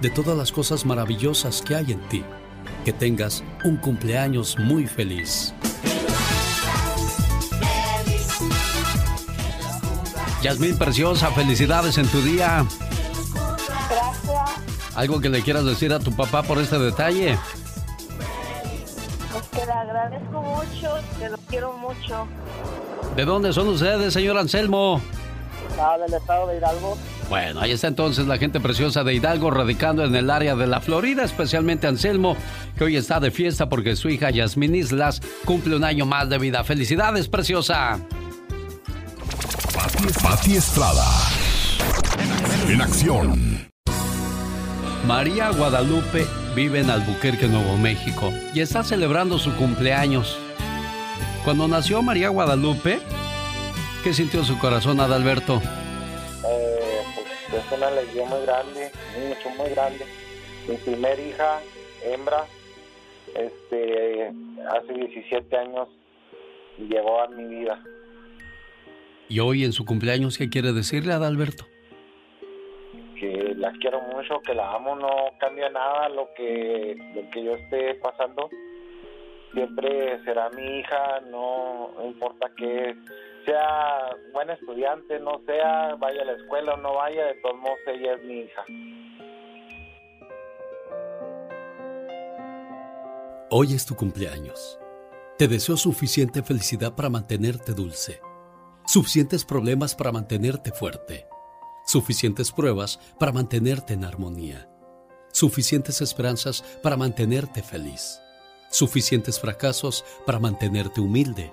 S1: de todas las cosas maravillosas que hay en ti. Que tengas un cumpleaños muy feliz. Yasmín Preciosa, felicidades en tu día.
S19: Gracias.
S1: ¿Algo que le quieras decir a tu papá por este detalle?
S19: Pues que le agradezco mucho, que lo quiero mucho.
S1: ¿De dónde son ustedes, señor Anselmo?
S33: Ah, del estado de Hidalgo.
S1: Bueno, ahí está entonces la gente preciosa de Hidalgo radicando en el área de la Florida, especialmente Anselmo, que hoy está de fiesta porque su hija Yasmín Islas cumple un año más de vida. ¡Felicidades, preciosa!
S10: Pati Estrada. En acción.
S1: María Guadalupe vive en Albuquerque, Nuevo México, y está celebrando su cumpleaños. Cuando nació María Guadalupe, ¿qué sintió su corazón, Adalberto?
S33: Eh, pues es una alegría muy grande, mucho, muy grande. Mi primer hija, hembra,
S37: este, hace 17 años llegó a mi vida.
S1: ¿Y hoy en su cumpleaños qué quiere decirle a Adalberto?
S37: Que la quiero mucho, que la amo, no cambia nada lo que, lo que yo esté pasando. Siempre será mi hija, no importa que sea buena estudiante, no sea, vaya a la escuela o no vaya, de todos modos ella es mi hija.
S1: Hoy es tu cumpleaños. Te deseo suficiente felicidad para mantenerte dulce, suficientes problemas para mantenerte fuerte, suficientes pruebas para mantenerte en armonía, suficientes esperanzas para mantenerte feliz, suficientes fracasos para mantenerte humilde,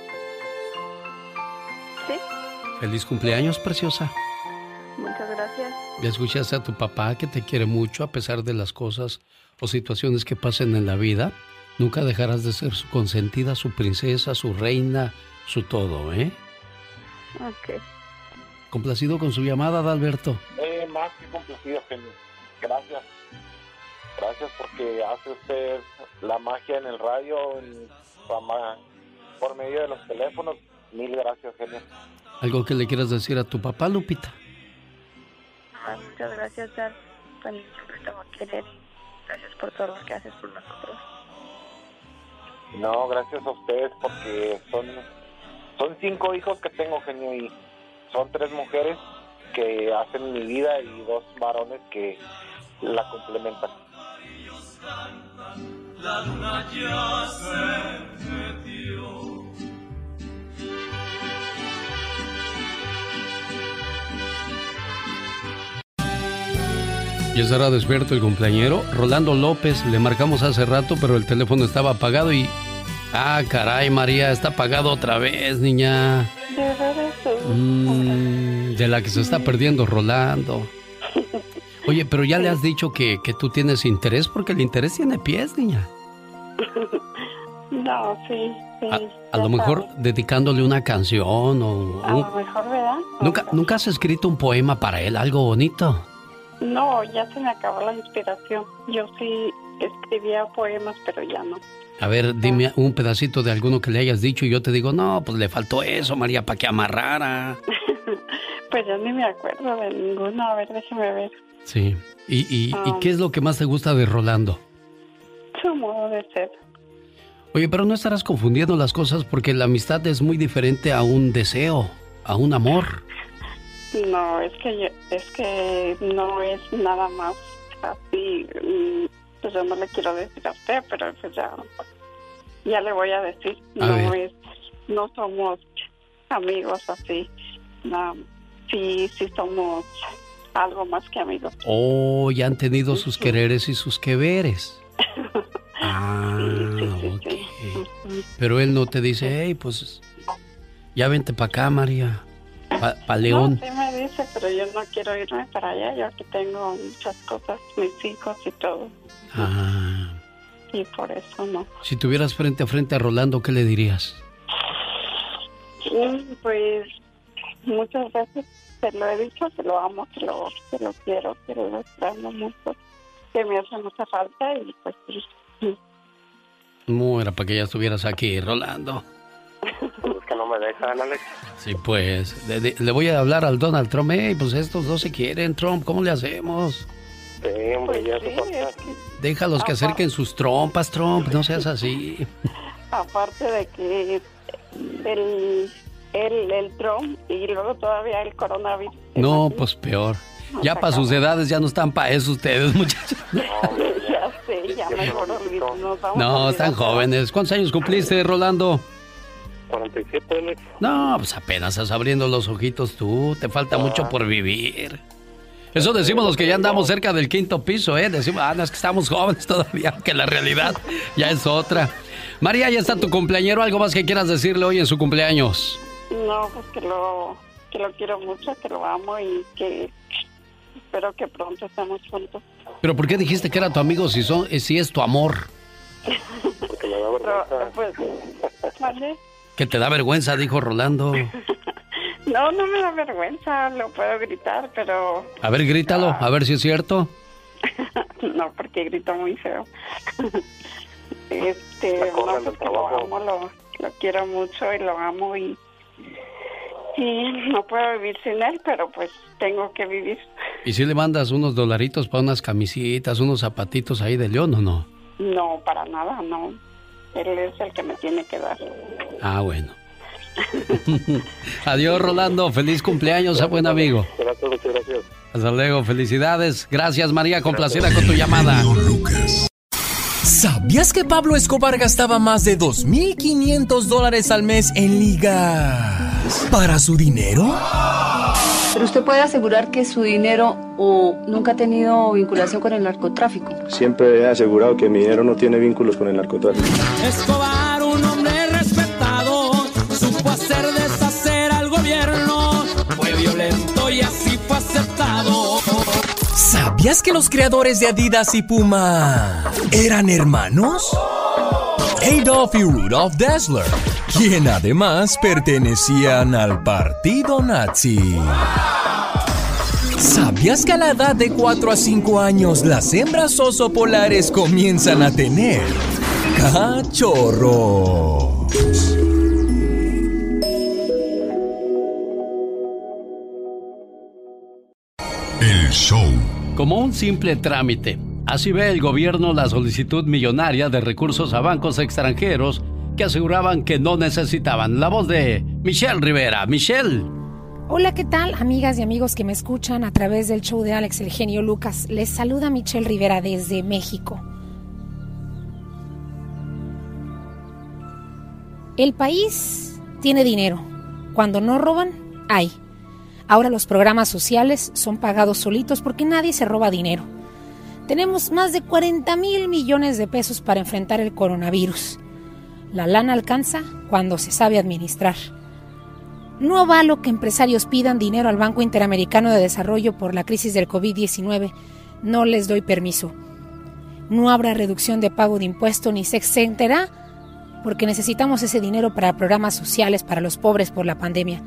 S1: Feliz cumpleaños, preciosa.
S19: Muchas gracias.
S1: Ya escuchaste a tu papá que te quiere mucho a pesar de las cosas o situaciones que pasen en la vida, nunca dejarás de ser su consentida, su princesa, su reina, su todo, ¿eh?
S19: Ok.
S1: ¿Complacido con su llamada, Adalberto?
S37: Eh, más que complacido, genio. Gracias. Gracias porque hace usted la magia en el radio, en, por medio de los teléfonos. Mil gracias, genio.
S1: ¿Algo que le quieras decir a tu papá, Lupita?
S19: Ah, muchas gracias, Dad. siempre te a querer gracias por todo lo que haces por nosotros.
S37: No, gracias a ustedes porque son, son cinco hijos que tengo, genio, y son tres mujeres que hacen mi vida y dos varones que la complementan. La luna ya se metió.
S1: Ya estará despierto el cumpleañero. Rolando López, le marcamos hace rato, pero el teléfono estaba apagado y. Ah, caray, María, está apagado otra vez, niña. Mm, de la que se está perdiendo, Rolando. Oye, pero ya le has dicho que, que tú tienes interés, porque el interés tiene pies, niña.
S19: No, sí, sí.
S1: A, lo mejor dedicándole una canción o...
S19: A lo mejor, ¿verdad?
S1: ¿Nunca, ¿Nunca has escrito un poema para él, algo bonito?
S19: No, ya se me acabó la inspiración. Yo sí escribía poemas, pero ya no.
S1: A ver, dime un pedacito de alguno que le hayas dicho y yo te digo, no, pues le faltó eso, María, para que amarrara.
S19: pues ya ni me acuerdo de ninguno. A ver, déjeme ver.
S1: Sí. ¿Y, y, ¿y qué es lo que más te gusta de Rolando?
S19: Su modo de ser.
S1: Oye, pero no estarás confundiendo las cosas porque la amistad es muy diferente a un deseo, a un amor.
S19: No, es que es que no es nada más así. Mm, pues yo no le quiero decir a usted, pero pues ya, ya le voy a decir. no es, no somos amigos así. No, sí, sí somos algo más que amigos.
S1: Oh, ya han tenido sus quereres y sus que veres. ah, Pero él no te dice, hey, pues ya vente para acá, María. Pa, León.
S19: No, sí me dice, pero yo no quiero irme para allá, yo aquí tengo muchas cosas, mis hijos y todo.
S1: Ah.
S19: Y por eso no.
S1: Si tuvieras frente a frente a Rolando, ¿qué le dirías?
S19: Mm, pues muchas veces te lo he dicho, que lo amo, que lo, lo quiero, que lo extraño mucho, que me hace mucha falta y pues sí.
S1: No, era para que ya estuvieras aquí, Rolando.
S37: Que no me dejan, Alex.
S1: Sí, pues, le, voy a hablar al Donald Trump, hey, pues estos dos se quieren, Trump, ¿cómo le hacemos?
S37: Sí, hombre, ya
S19: pues
S1: Déjalos que acerquen sus trompas, Trump, no seas así.
S19: Aparte de que el, el, el Trump y luego todavía el coronavirus.
S1: No, pues peor. Ya para sus edades ya no están para eso ustedes, muchachos.
S19: No, ya sé, ya mejor
S1: No, están jóvenes. ¿Cuántos años cumpliste, Rolando?
S37: 47,
S1: No, pues apenas estás abriendo los ojitos tú. Te falta mucho por vivir. Eso decimos los que ya andamos cerca del quinto piso, ¿eh? Decimos, ah, no, es que estamos jóvenes todavía, que la realidad ya es otra. María, ya está tu cumpleañero. ¿Algo más que quieras decirle hoy en su cumpleaños?
S19: No, pues que lo, que lo quiero mucho, que lo amo y que espero que pronto estemos juntos.
S1: ¿Pero por qué dijiste que era tu amigo si, son, si es tu amor?
S19: Porque me da vergüenza. Pues, ¿vale?
S1: Que te da vergüenza, dijo Rolando.
S19: No, no me da vergüenza, lo puedo gritar, pero...
S1: A ver, grítalo, a ver si es cierto.
S19: no, porque grito muy feo. este, no, pues que lo amo, lo, lo quiero mucho y lo amo y... Y no puedo vivir sin él, pero pues tengo que vivir.
S1: ¿Y si le mandas unos dolaritos para unas camisitas, unos zapatitos ahí de león o no?
S19: No, para nada, no. Él es el que me tiene que dar.
S1: Ah, bueno. Adiós, Rolando. Feliz cumpleaños a buen amigo.
S32: Gracias, gracias.
S1: Hasta luego. Felicidades. Gracias, María. Complacida con tu llamada.
S38: ¿Sabías que Pablo Escobar gastaba más de 2.500 dólares al mes en ligas para su dinero?
S39: Pero usted puede asegurar que su dinero o nunca ha tenido vinculación con el narcotráfico.
S40: Siempre he asegurado que mi dinero no tiene vínculos con el narcotráfico.
S41: Escobar, un hombre respetado, supo hacer deshacer al gobierno. Fue violento y así fue aceptado.
S38: ¿Sabías que los creadores de Adidas y Puma eran hermanos? Adolf y Rudolf Dassler, quien además pertenecían al partido nazi. ¿Sabías que a la edad de 4 a 5 años las hembras oso polares comienzan a tener cachorros?
S10: El show.
S1: Como un simple trámite. Así ve el gobierno la solicitud millonaria de recursos a bancos extranjeros que aseguraban que no necesitaban. La voz de Michelle Rivera. Michelle.
S42: Hola, ¿qué tal, amigas y amigos que me escuchan a través del show de Alex El Genio Lucas? Les saluda Michelle Rivera desde México. El país tiene dinero. Cuando no roban, hay. Ahora los programas sociales son pagados solitos porque nadie se roba dinero. Tenemos más de 40 mil millones de pesos para enfrentar el coronavirus. La lana alcanza cuando se sabe administrar. No avalo que empresarios pidan dinero al Banco Interamericano de Desarrollo por la crisis del COVID-19. No les doy permiso. No habrá reducción de pago de impuestos ni se exentará porque necesitamos ese dinero para programas sociales para los pobres por la pandemia.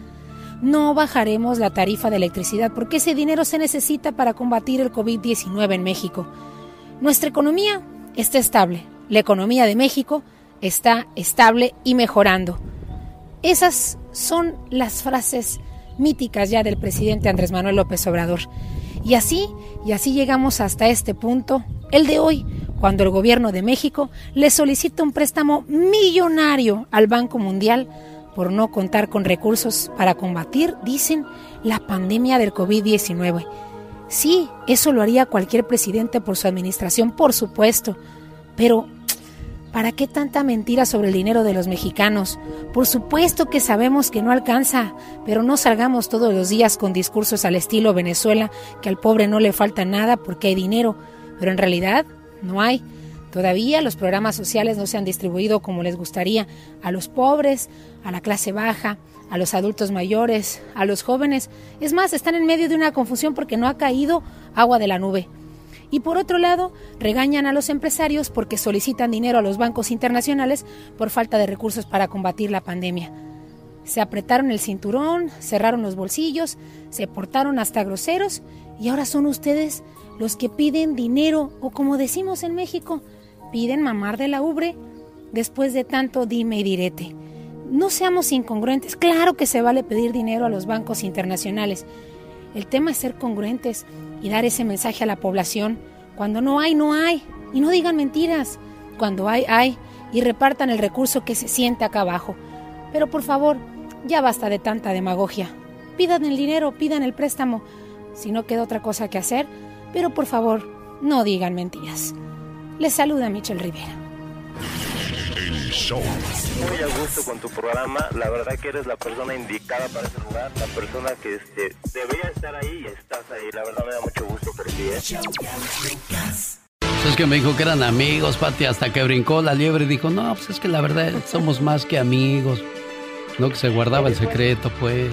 S42: No bajaremos la tarifa de electricidad porque ese dinero se necesita para combatir el COVID-19 en México. Nuestra economía está estable. La economía de México está estable y mejorando. Esas son las frases míticas ya del presidente Andrés Manuel López Obrador. Y así, y así llegamos hasta este punto, el de hoy, cuando el gobierno de México le solicita un préstamo millonario al Banco Mundial por no contar con recursos para combatir, dicen, la pandemia del COVID-19. Sí, eso lo haría cualquier presidente por su administración, por supuesto, pero ¿para qué tanta mentira sobre el dinero de los mexicanos? Por supuesto que sabemos que no alcanza, pero no salgamos todos los días con discursos al estilo Venezuela, que al pobre no le falta nada porque hay dinero, pero en realidad no hay. Todavía los programas sociales no se han distribuido como les gustaría a los pobres, a la clase baja, a los adultos mayores, a los jóvenes. Es más, están en medio de una confusión porque no ha caído agua de la nube. Y por otro lado, regañan a los empresarios porque solicitan dinero a los bancos internacionales por falta de recursos para combatir la pandemia. Se apretaron el cinturón, cerraron los bolsillos, se portaron hasta groseros y ahora son ustedes los que piden dinero o como decimos en México, piden mamar de la ubre después de tanto dime y direte. No seamos incongruentes. Claro que se vale pedir dinero a los bancos internacionales. El tema es ser congruentes y dar ese mensaje a la población. Cuando no hay, no hay. Y no digan mentiras. Cuando hay, hay. Y repartan el recurso que se siente acá abajo. Pero por favor, ya basta de tanta demagogia. Pidan el dinero, pidan el préstamo. Si no queda otra cosa que hacer. Pero por favor, no digan mentiras. Les saluda Michelle Rivera.
S10: El
S40: Show.
S43: Muy a gusto con tu programa. La verdad que eres la persona indicada para ese lugar. La persona que este, debería estar ahí y estás ahí. La verdad me da mucho gusto por ti. ¿eh?
S1: Es que me dijo que eran amigos, Pati, hasta que brincó la liebre y dijo, no, pues es que la verdad somos más que amigos. No que se guardaba el secreto, pues.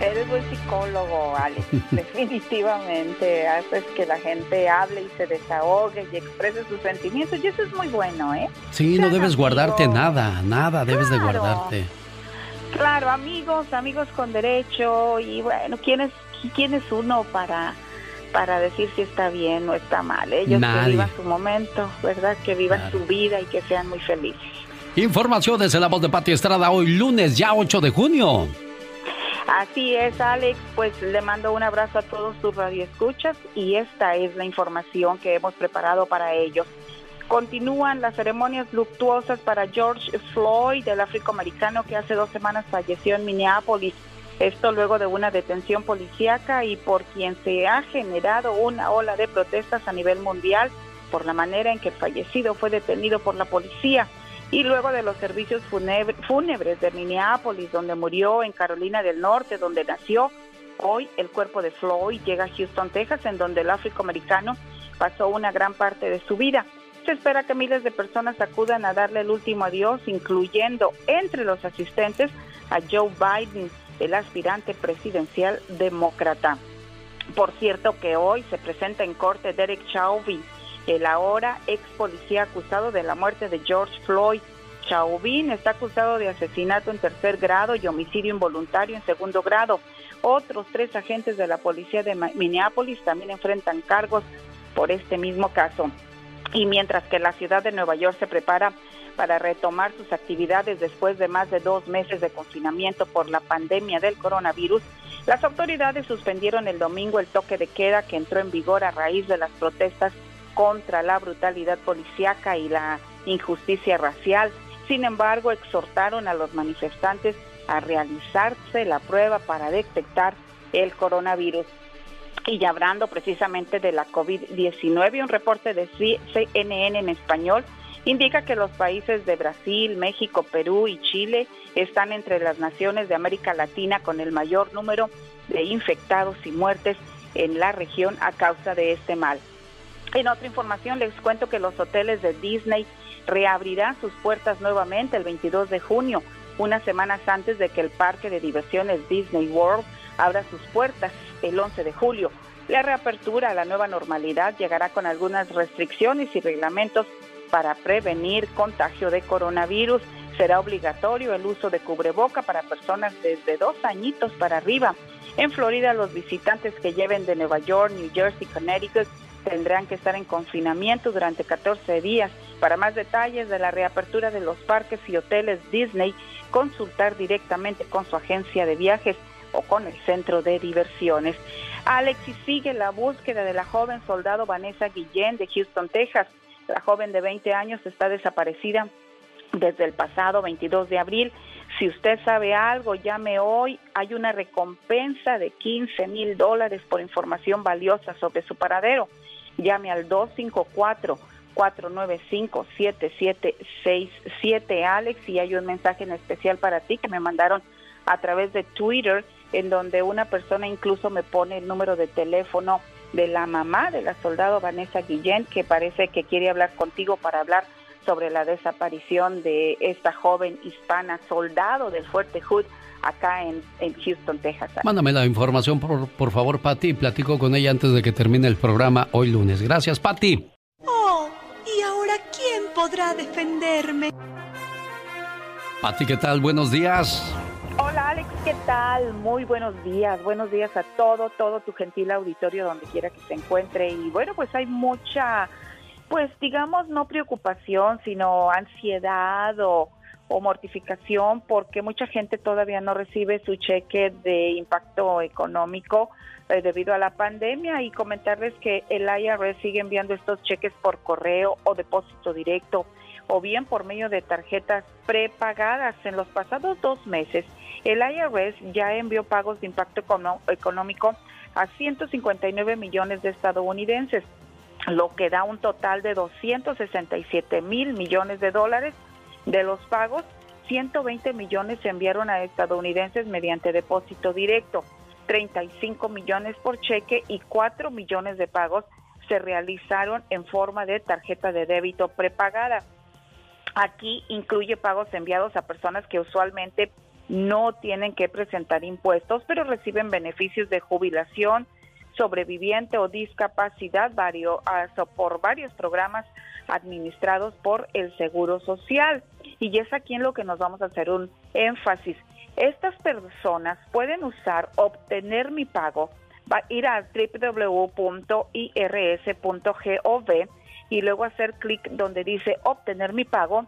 S44: Eres buen psicólogo, Alex. Definitivamente haces que la gente hable y se desahogue y exprese sus sentimientos. Y eso es muy bueno, ¿eh?
S1: Sí, no debes guardarte nada, nada debes de
S44: Claro.
S1: guardarte.
S44: Claro, amigos, amigos con derecho. Y bueno, ¿quién es, quién es uno para, para decir si está bien o está mal? Ellos que
S1: Nadie.
S44: vivan su momento, ¿verdad? Que vivan su vida y que sean muy felices.
S1: Informaciones en la voz de Pati Estrada hoy lunes, ya 8 de junio.
S44: Así es, Alex, pues le mando un abrazo a todos tus radioescuchas y esta es la información que hemos preparado para ellos. Continúan las ceremonias luctuosas para George Floyd, el afroamericano que hace dos semanas falleció en Minneapolis. Esto luego de una detención policíaca y por quien se ha generado una ola de protestas a nivel mundial por la manera en que el fallecido fue detenido por la policía y luego de los servicios fúnebres de Minneapolis, donde murió en Carolina del Norte, donde nació, hoy el cuerpo de Floyd llega a Houston, Texas, en donde el afroamericano pasó una gran parte de su vida. Se espera que miles de personas acudan a darle el último adiós, incluyendo entre los asistentes a Joe Biden, el aspirante presidencial demócrata. Por cierto que hoy se presenta en corte Derek Chauvin, el ahora ex policía acusado de la muerte de George Floyd. Chauvin está acusado de asesinato en tercer grado y homicidio involuntario en segundo grado. Otros tres agentes de la policía de Minneapolis también enfrentan cargos por este mismo caso. Y mientras que la ciudad de Nueva York se prepara para retomar sus actividades después de más de dos meses de confinamiento por la pandemia del coronavirus, las autoridades suspendieron el domingo el toque de queda que entró en vigor a raíz de las protestas contra la brutalidad policíaca y la injusticia racial. Sin embargo, exhortaron a los manifestantes a realizarse la prueba para detectar el coronavirus. Y hablando precisamente de la COVID-19, un reporte de CNN en español indica que los países de Brasil, México, Perú y Chile están entre las naciones de América Latina con el mayor número de infectados y muertes en la región a causa de este mal. En otra información les cuento que los hoteles de Disney reabrirán sus puertas nuevamente el 22 de junio, unas semanas antes de que el parque de diversiones Disney World abra sus puertas el 11 de julio. La reapertura a la nueva normalidad llegará con algunas restricciones y reglamentos para prevenir contagio de coronavirus. Será obligatorio el uso de cubreboca para personas desde dos añitos para arriba. En Florida, los visitantes que lleven de Nueva York, New Jersey, Connecticut tendrán que estar en confinamiento durante 14 días. Para más detalles de la reapertura de los parques y hoteles Disney, consultar directamente con su agencia de viajes o con el centro de diversiones. Alex, y sigue la búsqueda de la joven soldado Vanessa Guillén de Houston, Texas. La joven de 20 años está desaparecida desde el pasado 22 de abril. Si usted sabe algo, llame hoy. Hay una recompensa de 15 mil dólares por información valiosa sobre su paradero. Llame al 254-495-7767, Alex, y hay un mensaje en especial para ti que me mandaron a través de Twitter, en donde una persona incluso me pone el número de teléfono de la mamá de la soldado Vanessa Guillén, que parece que quiere hablar contigo para hablar sobre la desaparición de esta joven hispana soldado del Fuerte Hood acá en, en Houston, Texas.
S1: Mándame la información, por, por favor, Pati, y platico con ella antes de que termine el programa hoy lunes. Gracias, Pati.
S45: Oh, ¿y ahora quién podrá defenderme?
S1: Pati, ¿qué tal? Buenos días.
S44: Hola Alex, ¿qué tal? Muy buenos días, buenos días a todo, todo tu gentil auditorio donde quiera que se encuentre. Y bueno, pues hay mucha, pues digamos, no preocupación, sino ansiedad o, mortificación porque mucha gente todavía no recibe su cheque de impacto económico eh, debido a la pandemia y comentarles que el IRS sigue enviando estos cheques por correo o depósito directo o bien por medio de tarjetas prepagadas en los pasados dos meses. El IRS ya envió pagos de impacto económico a 159 millones de estadounidenses, lo que da un total de 267 mil millones de dólares De los pagos, 120 millones se enviaron a estadounidenses mediante depósito directo, 35 millones por cheque y 4 millones de pagos se realizaron en forma de tarjeta de débito prepagada. Aquí incluye pagos enviados a personas que usualmente no tienen que presentar impuestos, pero reciben beneficios de jubilación, sobreviviente o discapacidad ah, por varios programas administrados por el Seguro Social. Y es aquí en lo que nos vamos a hacer un énfasis. Estas personas pueden usar obtener mi pago, va ir a www.irs.gov y luego hacer clic donde dice obtener mi pago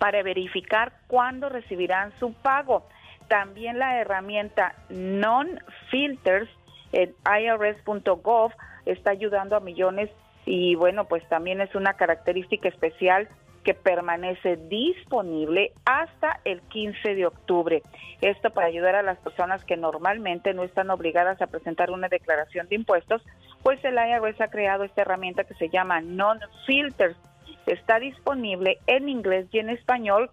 S44: para verificar cuándo recibirán su pago. También la herramienta Non-Filters en irs.gov está ayudando a millones y bueno, pues también es una característica especial que permanece disponible hasta el 15 de octubre. Esto para ayudar a las personas que normalmente no están obligadas a presentar una declaración de impuestos, pues el IRS ha creado esta herramienta que se llama Non-Filters. Está disponible en inglés y en español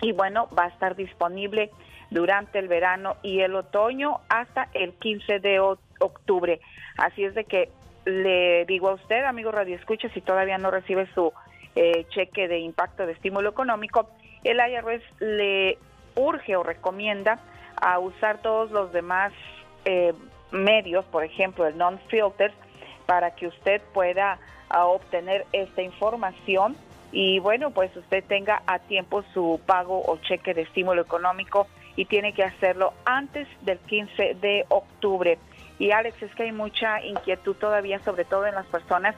S44: y bueno, va a estar disponible durante el verano y el otoño hasta el 15 de octubre. Así es de que le digo a usted, amigo Radio Escucha, si todavía no recibe su eh, cheque de impacto de estímulo económico, el IRS le urge o recomienda a usar todos los demás eh, medios, por ejemplo, el non-filter, para que usted pueda ah, obtener esta información y bueno, pues usted tenga a tiempo su pago o cheque de estímulo económico y tiene que hacerlo antes del 15 de octubre. Y Alex, es que hay mucha inquietud todavía, sobre todo en las personas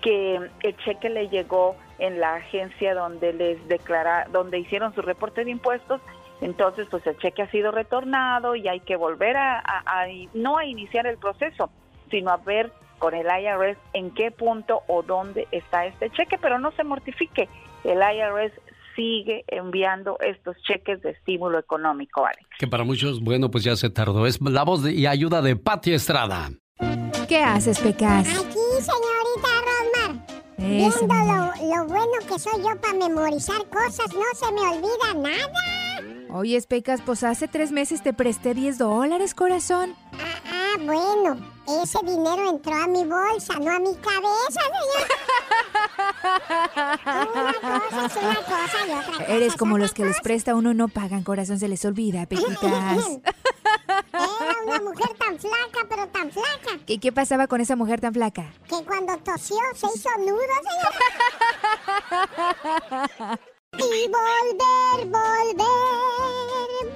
S44: que el cheque le llegó en la agencia donde les declara, donde hicieron su reporte de impuestos, entonces pues el cheque ha sido retornado y hay que volver a, no a iniciar el proceso, sino a ver con el IRS en qué punto o dónde está este cheque, pero no se mortifique, el IRS sigue enviando estos cheques de estímulo económico, Alex.
S1: Que para muchos, bueno, pues ya se tardó. Es la voz de- y ayuda de Patti Estrada.
S46: ¿Qué haces, Pecas?
S47: Aquí, señorita Rosmar.
S46: Eso,
S47: Viendo lo, lo bueno que soy yo para memorizar cosas, no se me olvida nada.
S46: Oye, Pecas, pues hace tres meses te presté 10 dólares, corazón.
S47: Ah, bueno, ese dinero entró a mi bolsa, no a mi cabeza, señor. Una cosa es una cosa y otra cosa
S46: Eres
S47: es
S46: como los que les presta uno no pagan, corazón, se les olvida, Pequitas.
S47: Era una mujer tan flaca, pero tan flaca,
S46: ¿Qué, ¿Qué pasaba con esa mujer tan flaca?
S47: que cuando tosió se hizo nudo, señor. Y volver, volver,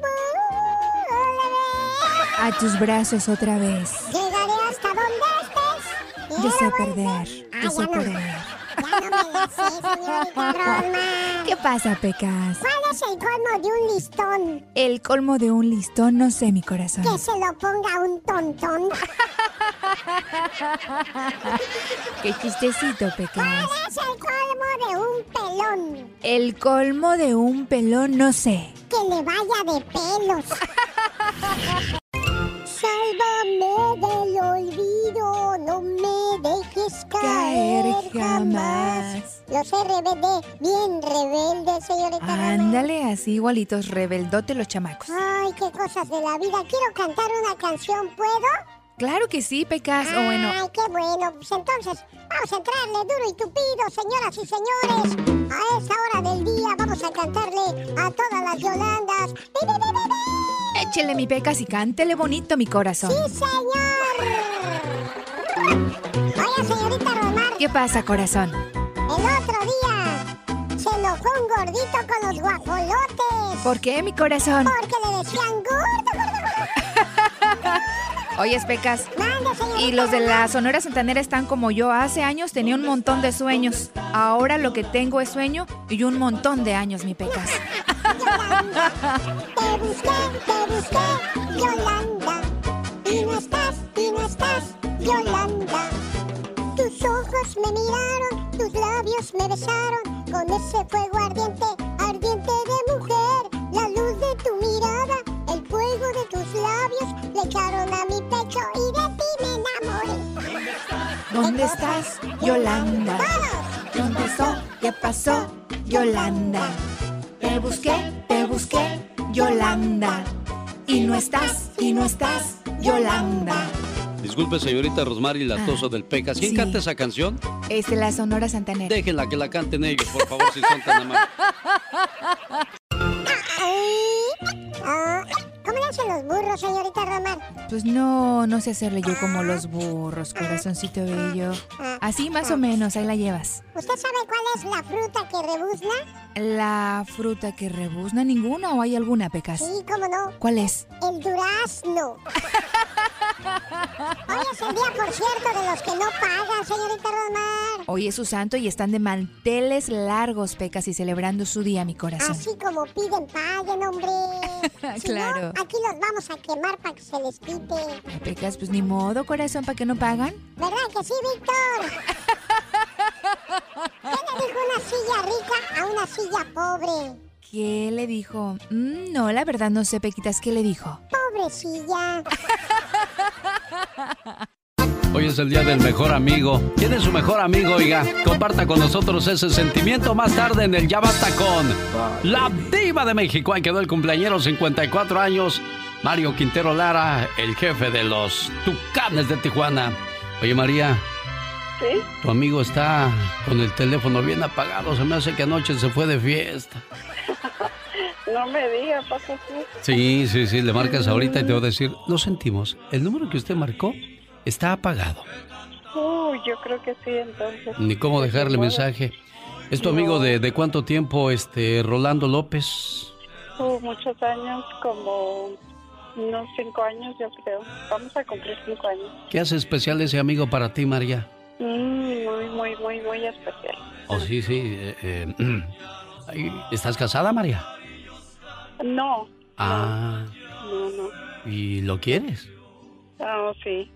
S47: volver.
S46: A tus brazos otra vez.
S47: Llegaré hasta donde estés.
S46: Yo sé perder,
S47: Ah,
S46: yo sé
S47: ya no.
S46: perder.
S47: Ya no me la sé, Rosmar.
S46: ¿Qué pasa, Pecas?
S47: ¿Cuál es el colmo de un listón?
S46: El colmo de un listón, no sé, mi corazón.
S47: Que se lo ponga un tontón.
S46: Qué chistecito, Pecas.
S47: ¿Cuál es el colmo de un pelón?
S46: El colmo de un pelón, no sé.
S47: Que le vaya de pelos. Sálvame del olvido, no me dejes caer,
S46: Caer jamás.
S47: Los RBD, bien rebeldes, señorita.
S46: Ándale, así igualitos, rebeldote los chamacos.
S47: Ay, qué cosas de la vida. Quiero cantar una canción, ¿puedo?
S46: Claro que sí, Pecas. O bueno,
S47: Ay, qué bueno. Pues entonces, vamos a entrarle duro y tupido, señoras y señores. A esa hora del día vamos a cantarle a todas las Yolandas. ¡Bi, bi, bi, bi, bi!
S46: Échele mi Pecas y cántele bonito, mi corazón.
S47: ¡Sí, señor! Oiga, señorita Romar,
S46: ¿Qué pasa, corazón?
S47: el otro día se enojó un gordito con los guajolotes.
S46: ¿Por qué, mi corazón?
S47: Porque le decían gordo, gordo, gordo.
S46: Oye, Pecas. Y los de la Sonora Santanera están como yo. Hace años tenía un montón de sueños. Ahora lo que tengo es sueño y un montón de años, mi Pecas.
S47: Te busqué, te busqué, Yolanda. Y no estás, y no estás, Yolanda. Tus ojos me miraron, tus labios me besaron. Con ese fuego ardiente, ardiente de mujer. La luz de tu mirada, el fuego de tus labios. Le echaron a mi pecho y de ti me enamoré.
S46: ¿Dónde estás, Yolanda? ¿Dónde estás? ¿Qué pasó, Yolanda? Te busqué, te busqué, Yolanda. Y no estás, y no estás, Yolanda.
S1: Disculpe, señorita Rosmary Latoso del Pecas. ¿Quién
S46: sí.
S1: canta esa canción?
S46: Es de la Sonora Santanera.
S1: Déjenla que la canten ellos, por favor, si son tan amables.
S47: los burros, señorita Román?
S46: Pues no, no sé hacerle yo como los burros, corazoncito bello. Así más o menos, ahí la llevas.
S47: ¿Usted sabe cuál es la fruta que rebuzna?
S46: ¿La fruta que rebuzna ninguna o hay alguna, Pecas?
S47: Sí, cómo no.
S46: ¿Cuál es?
S47: El durazno. Hoy es el día, por cierto, de los que no pagan, señorita Román.
S46: Hoy es su santo y están de manteles largos, Pecas, y celebrando su día, mi corazón.
S47: Así como piden paguen, hombre. Si
S46: Claro.
S47: no, aquí los vamos a quemar para que se les quite.
S46: Ay, Pecas, pues ni modo, corazón, para que no pagan.
S47: ¿Verdad que sí, Víctor? ¿Qué le dijo una silla rica a una silla pobre?
S46: ¿Qué le dijo? Mm, no, la verdad no sé, Pequitas, ¿qué le dijo?
S47: Pobrecilla.
S1: Hoy es el día del mejor amigo. ¿Quién es su mejor amigo, oiga? Comparta con nosotros ese sentimiento más tarde en el Ya Basta con la diva de México. Ahí quedó el cumpleañero, 54 años, Mario Quintero Lara, el jefe de los Tucanes de Tijuana. Oye, María,
S19: ¿Sí?
S1: tu amigo está con el teléfono bien apagado. Se me hace que anoche se fue de fiesta.
S19: No me diga, pasa así.
S1: Sí, sí, sí, le marcas ahorita y te voy a decir, lo sentimos. El número que usted marcó está apagado.
S19: Uy, yo creo que sí, entonces.
S1: Ni cómo dejarle mensaje. ¿Es tu amigo de, de cuánto tiempo, este, Rolando López?
S19: Uh, muchos años, como unos cinco años, yo creo. Vamos a cumplir cinco años.
S1: ¿Qué hace especial ese amigo para ti, María?
S19: Mm, muy, muy, muy, muy especial.
S1: Oh, sí, sí. eh, eh, ¿Estás casada, María?
S19: No,
S1: Ah,
S19: no, no.
S1: ¿y lo quieres?
S19: Ah, sí,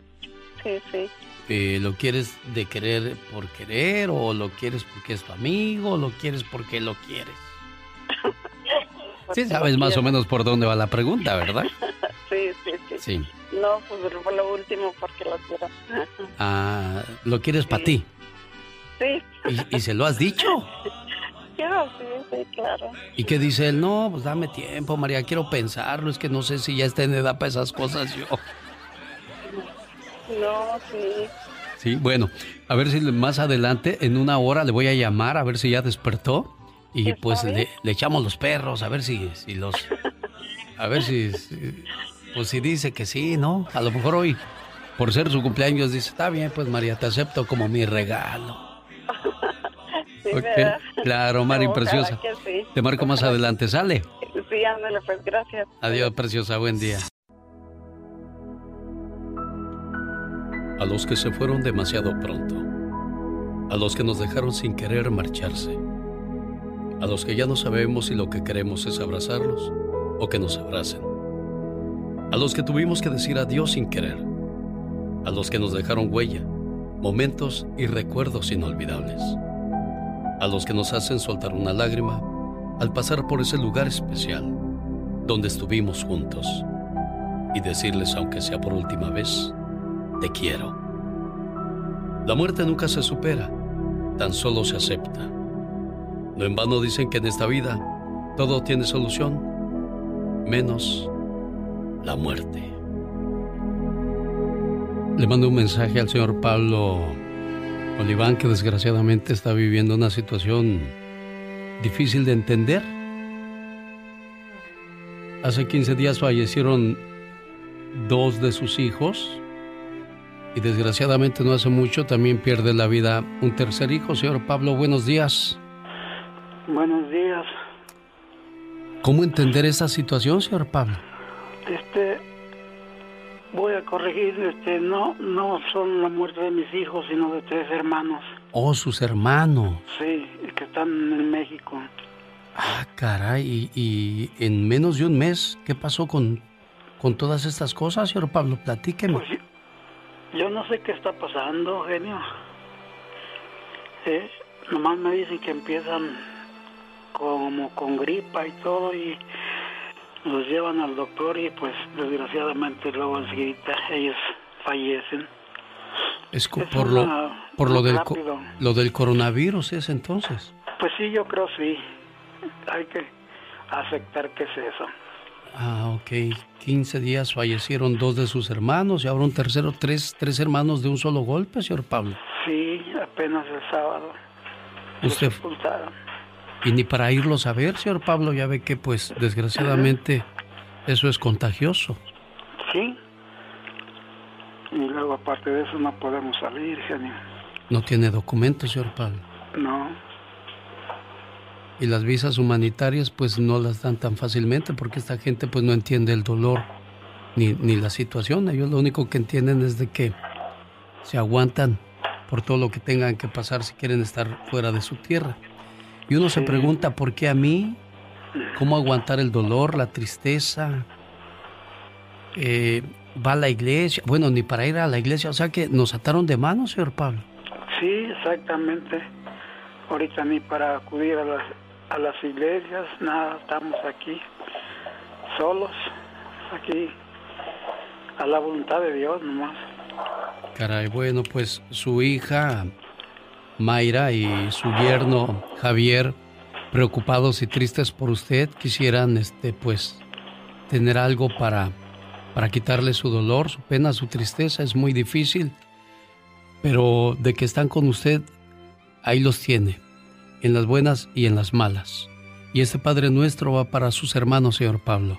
S19: sí, sí.
S1: Eh, ¿Lo quieres de querer por querer o lo quieres porque es tu amigo o lo quieres porque lo quieres? Sí, sabes más o menos por dónde va la pregunta, ¿verdad?
S19: Sí, sí, sí.
S1: Sí.
S19: No, pues lo último porque lo quiero.
S1: Ah, ¿Lo quieres para ti?
S19: Sí,
S1: ¿Y, y se lo has dicho?
S19: quiero, sí, sí, claro.
S1: ¿Y qué dice él? No, pues dame tiempo, María, quiero pensarlo. Es que no sé si ya está en edad para esas cosas yo.
S19: No, sí.
S1: Sí, bueno, a ver si más adelante, en una hora, le voy a llamar a ver si ya despertó. Y pues le, le echamos los perros, a ver si, si los... A ver si, si- Pues si dice que sí, ¿no? A lo mejor hoy, por ser su cumpleaños, dice, está bien, pues María, te acepto como mi regalo.
S19: Sí,
S1: Ok,
S19: ¿verdad?
S1: Claro, Mari, preciosa.
S19: sí.
S1: Te marco más adelante, ¿sale?
S19: Sí, ándale, pues gracias.
S1: Adiós, preciosa, buen día. A los que se fueron demasiado pronto. A los que nos dejaron sin querer marcharse. A los que ya no sabemos si lo que queremos es abrazarlos o que nos abracen. A los que tuvimos que decir adiós sin querer. A los que nos dejaron huella, momentos y recuerdos inolvidables. A los que nos hacen soltar una lágrima al pasar por ese lugar especial donde estuvimos juntos y decirles, aunque sea por última vez, te quiero. La muerte nunca se supera, tan solo se acepta. No en vano dicen que en esta vida todo tiene solución, menos la muerte. Le mando un mensaje al señor Pablo Oliván, que desgraciadamente está viviendo una situación difícil de entender. Hace 15 días fallecieron dos de sus hijos y desgraciadamente no hace mucho también pierde la vida un tercer hijo. Señor Pablo, buenos días.
S21: Buenos días.
S1: ¿Cómo entender esta situación, señor Pablo?
S21: Este, voy a corregir, este, no, no son la muerte de mis hijos, sino de tres hermanos.
S1: Oh, sus hermanos.
S21: Sí, que están en México.
S1: Ah, caray, y, y en menos de un mes, ¿qué pasó con, con todas estas cosas, señor Pablo? Platíqueme.
S21: Yo no sé qué está pasando, genio. Eh, nomás me dicen que empiezan como con gripa y todo y los llevan al doctor y pues desgraciadamente luego enseguida ellos fallecen.
S1: Es co-
S21: es
S1: por, lo, por lo, del,
S21: rápido.
S1: lo del coronavirus, ¿es entonces?
S21: Pues sí, yo creo sí. Hay que aceptar qué es eso.
S1: Ah, ok. 15 días fallecieron dos de sus hermanos y ahora un tercero, tres, tres hermanos de un solo golpe, señor Pablo.
S21: Sí, apenas el sábado.
S1: Usted. Y ni para irlos a ver, señor Pablo, ya ve que pues desgraciadamente eso es contagioso.
S21: Sí. Y luego aparte de eso no podemos salir, genio.
S1: No tiene documentos, señor Pablo.
S21: No.
S1: Y las visas humanitarias pues no las dan tan fácilmente porque esta gente pues no entiende el dolor ni, ni la situación. Ellos lo único que entienden es de que se aguantan por todo lo que tengan que pasar si quieren estar fuera de su tierra. Y uno se pregunta, ¿por qué a mí? ¿Cómo aguantar el dolor, la tristeza? Eh, va a la iglesia, bueno, ni para ir a la iglesia, o sea que nos ataron de manos, señor Pablo.
S21: Sí, exactamente. Ahorita ni para acudir a las, a las iglesias, nada, estamos aquí solos, aquí a la voluntad de Dios nomás.
S1: Caray, bueno, pues su hija Mayra y su yerno Javier, preocupados y tristes por usted, quisieran este pues tener algo para para quitarle su dolor, su pena, su tristeza, es muy difícil, pero de que están con usted, ahí los tiene, en las buenas y en las malas. Y este Padre nuestro va para sus hermanos, señor Pablo.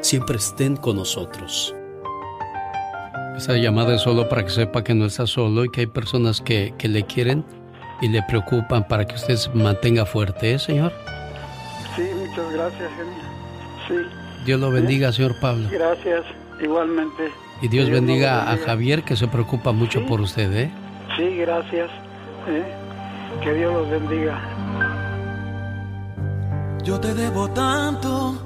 S48: siempre estén con nosotros.
S1: Esa llamada es solo para que sepa que no está solo y que hay personas que, que le quieren y le preocupan para que usted se mantenga fuerte, ¿eh, señor?
S21: Sí, muchas gracias, genio. Sí.
S1: Dios lo bendiga, señor Pablo.
S21: Gracias, igualmente.
S1: Y Dios, bendiga, a Javier, que se preocupa mucho por usted, ¿eh?
S21: Sí, gracias. ¿eh? Que Dios los bendiga.
S5: Yo te debo tanto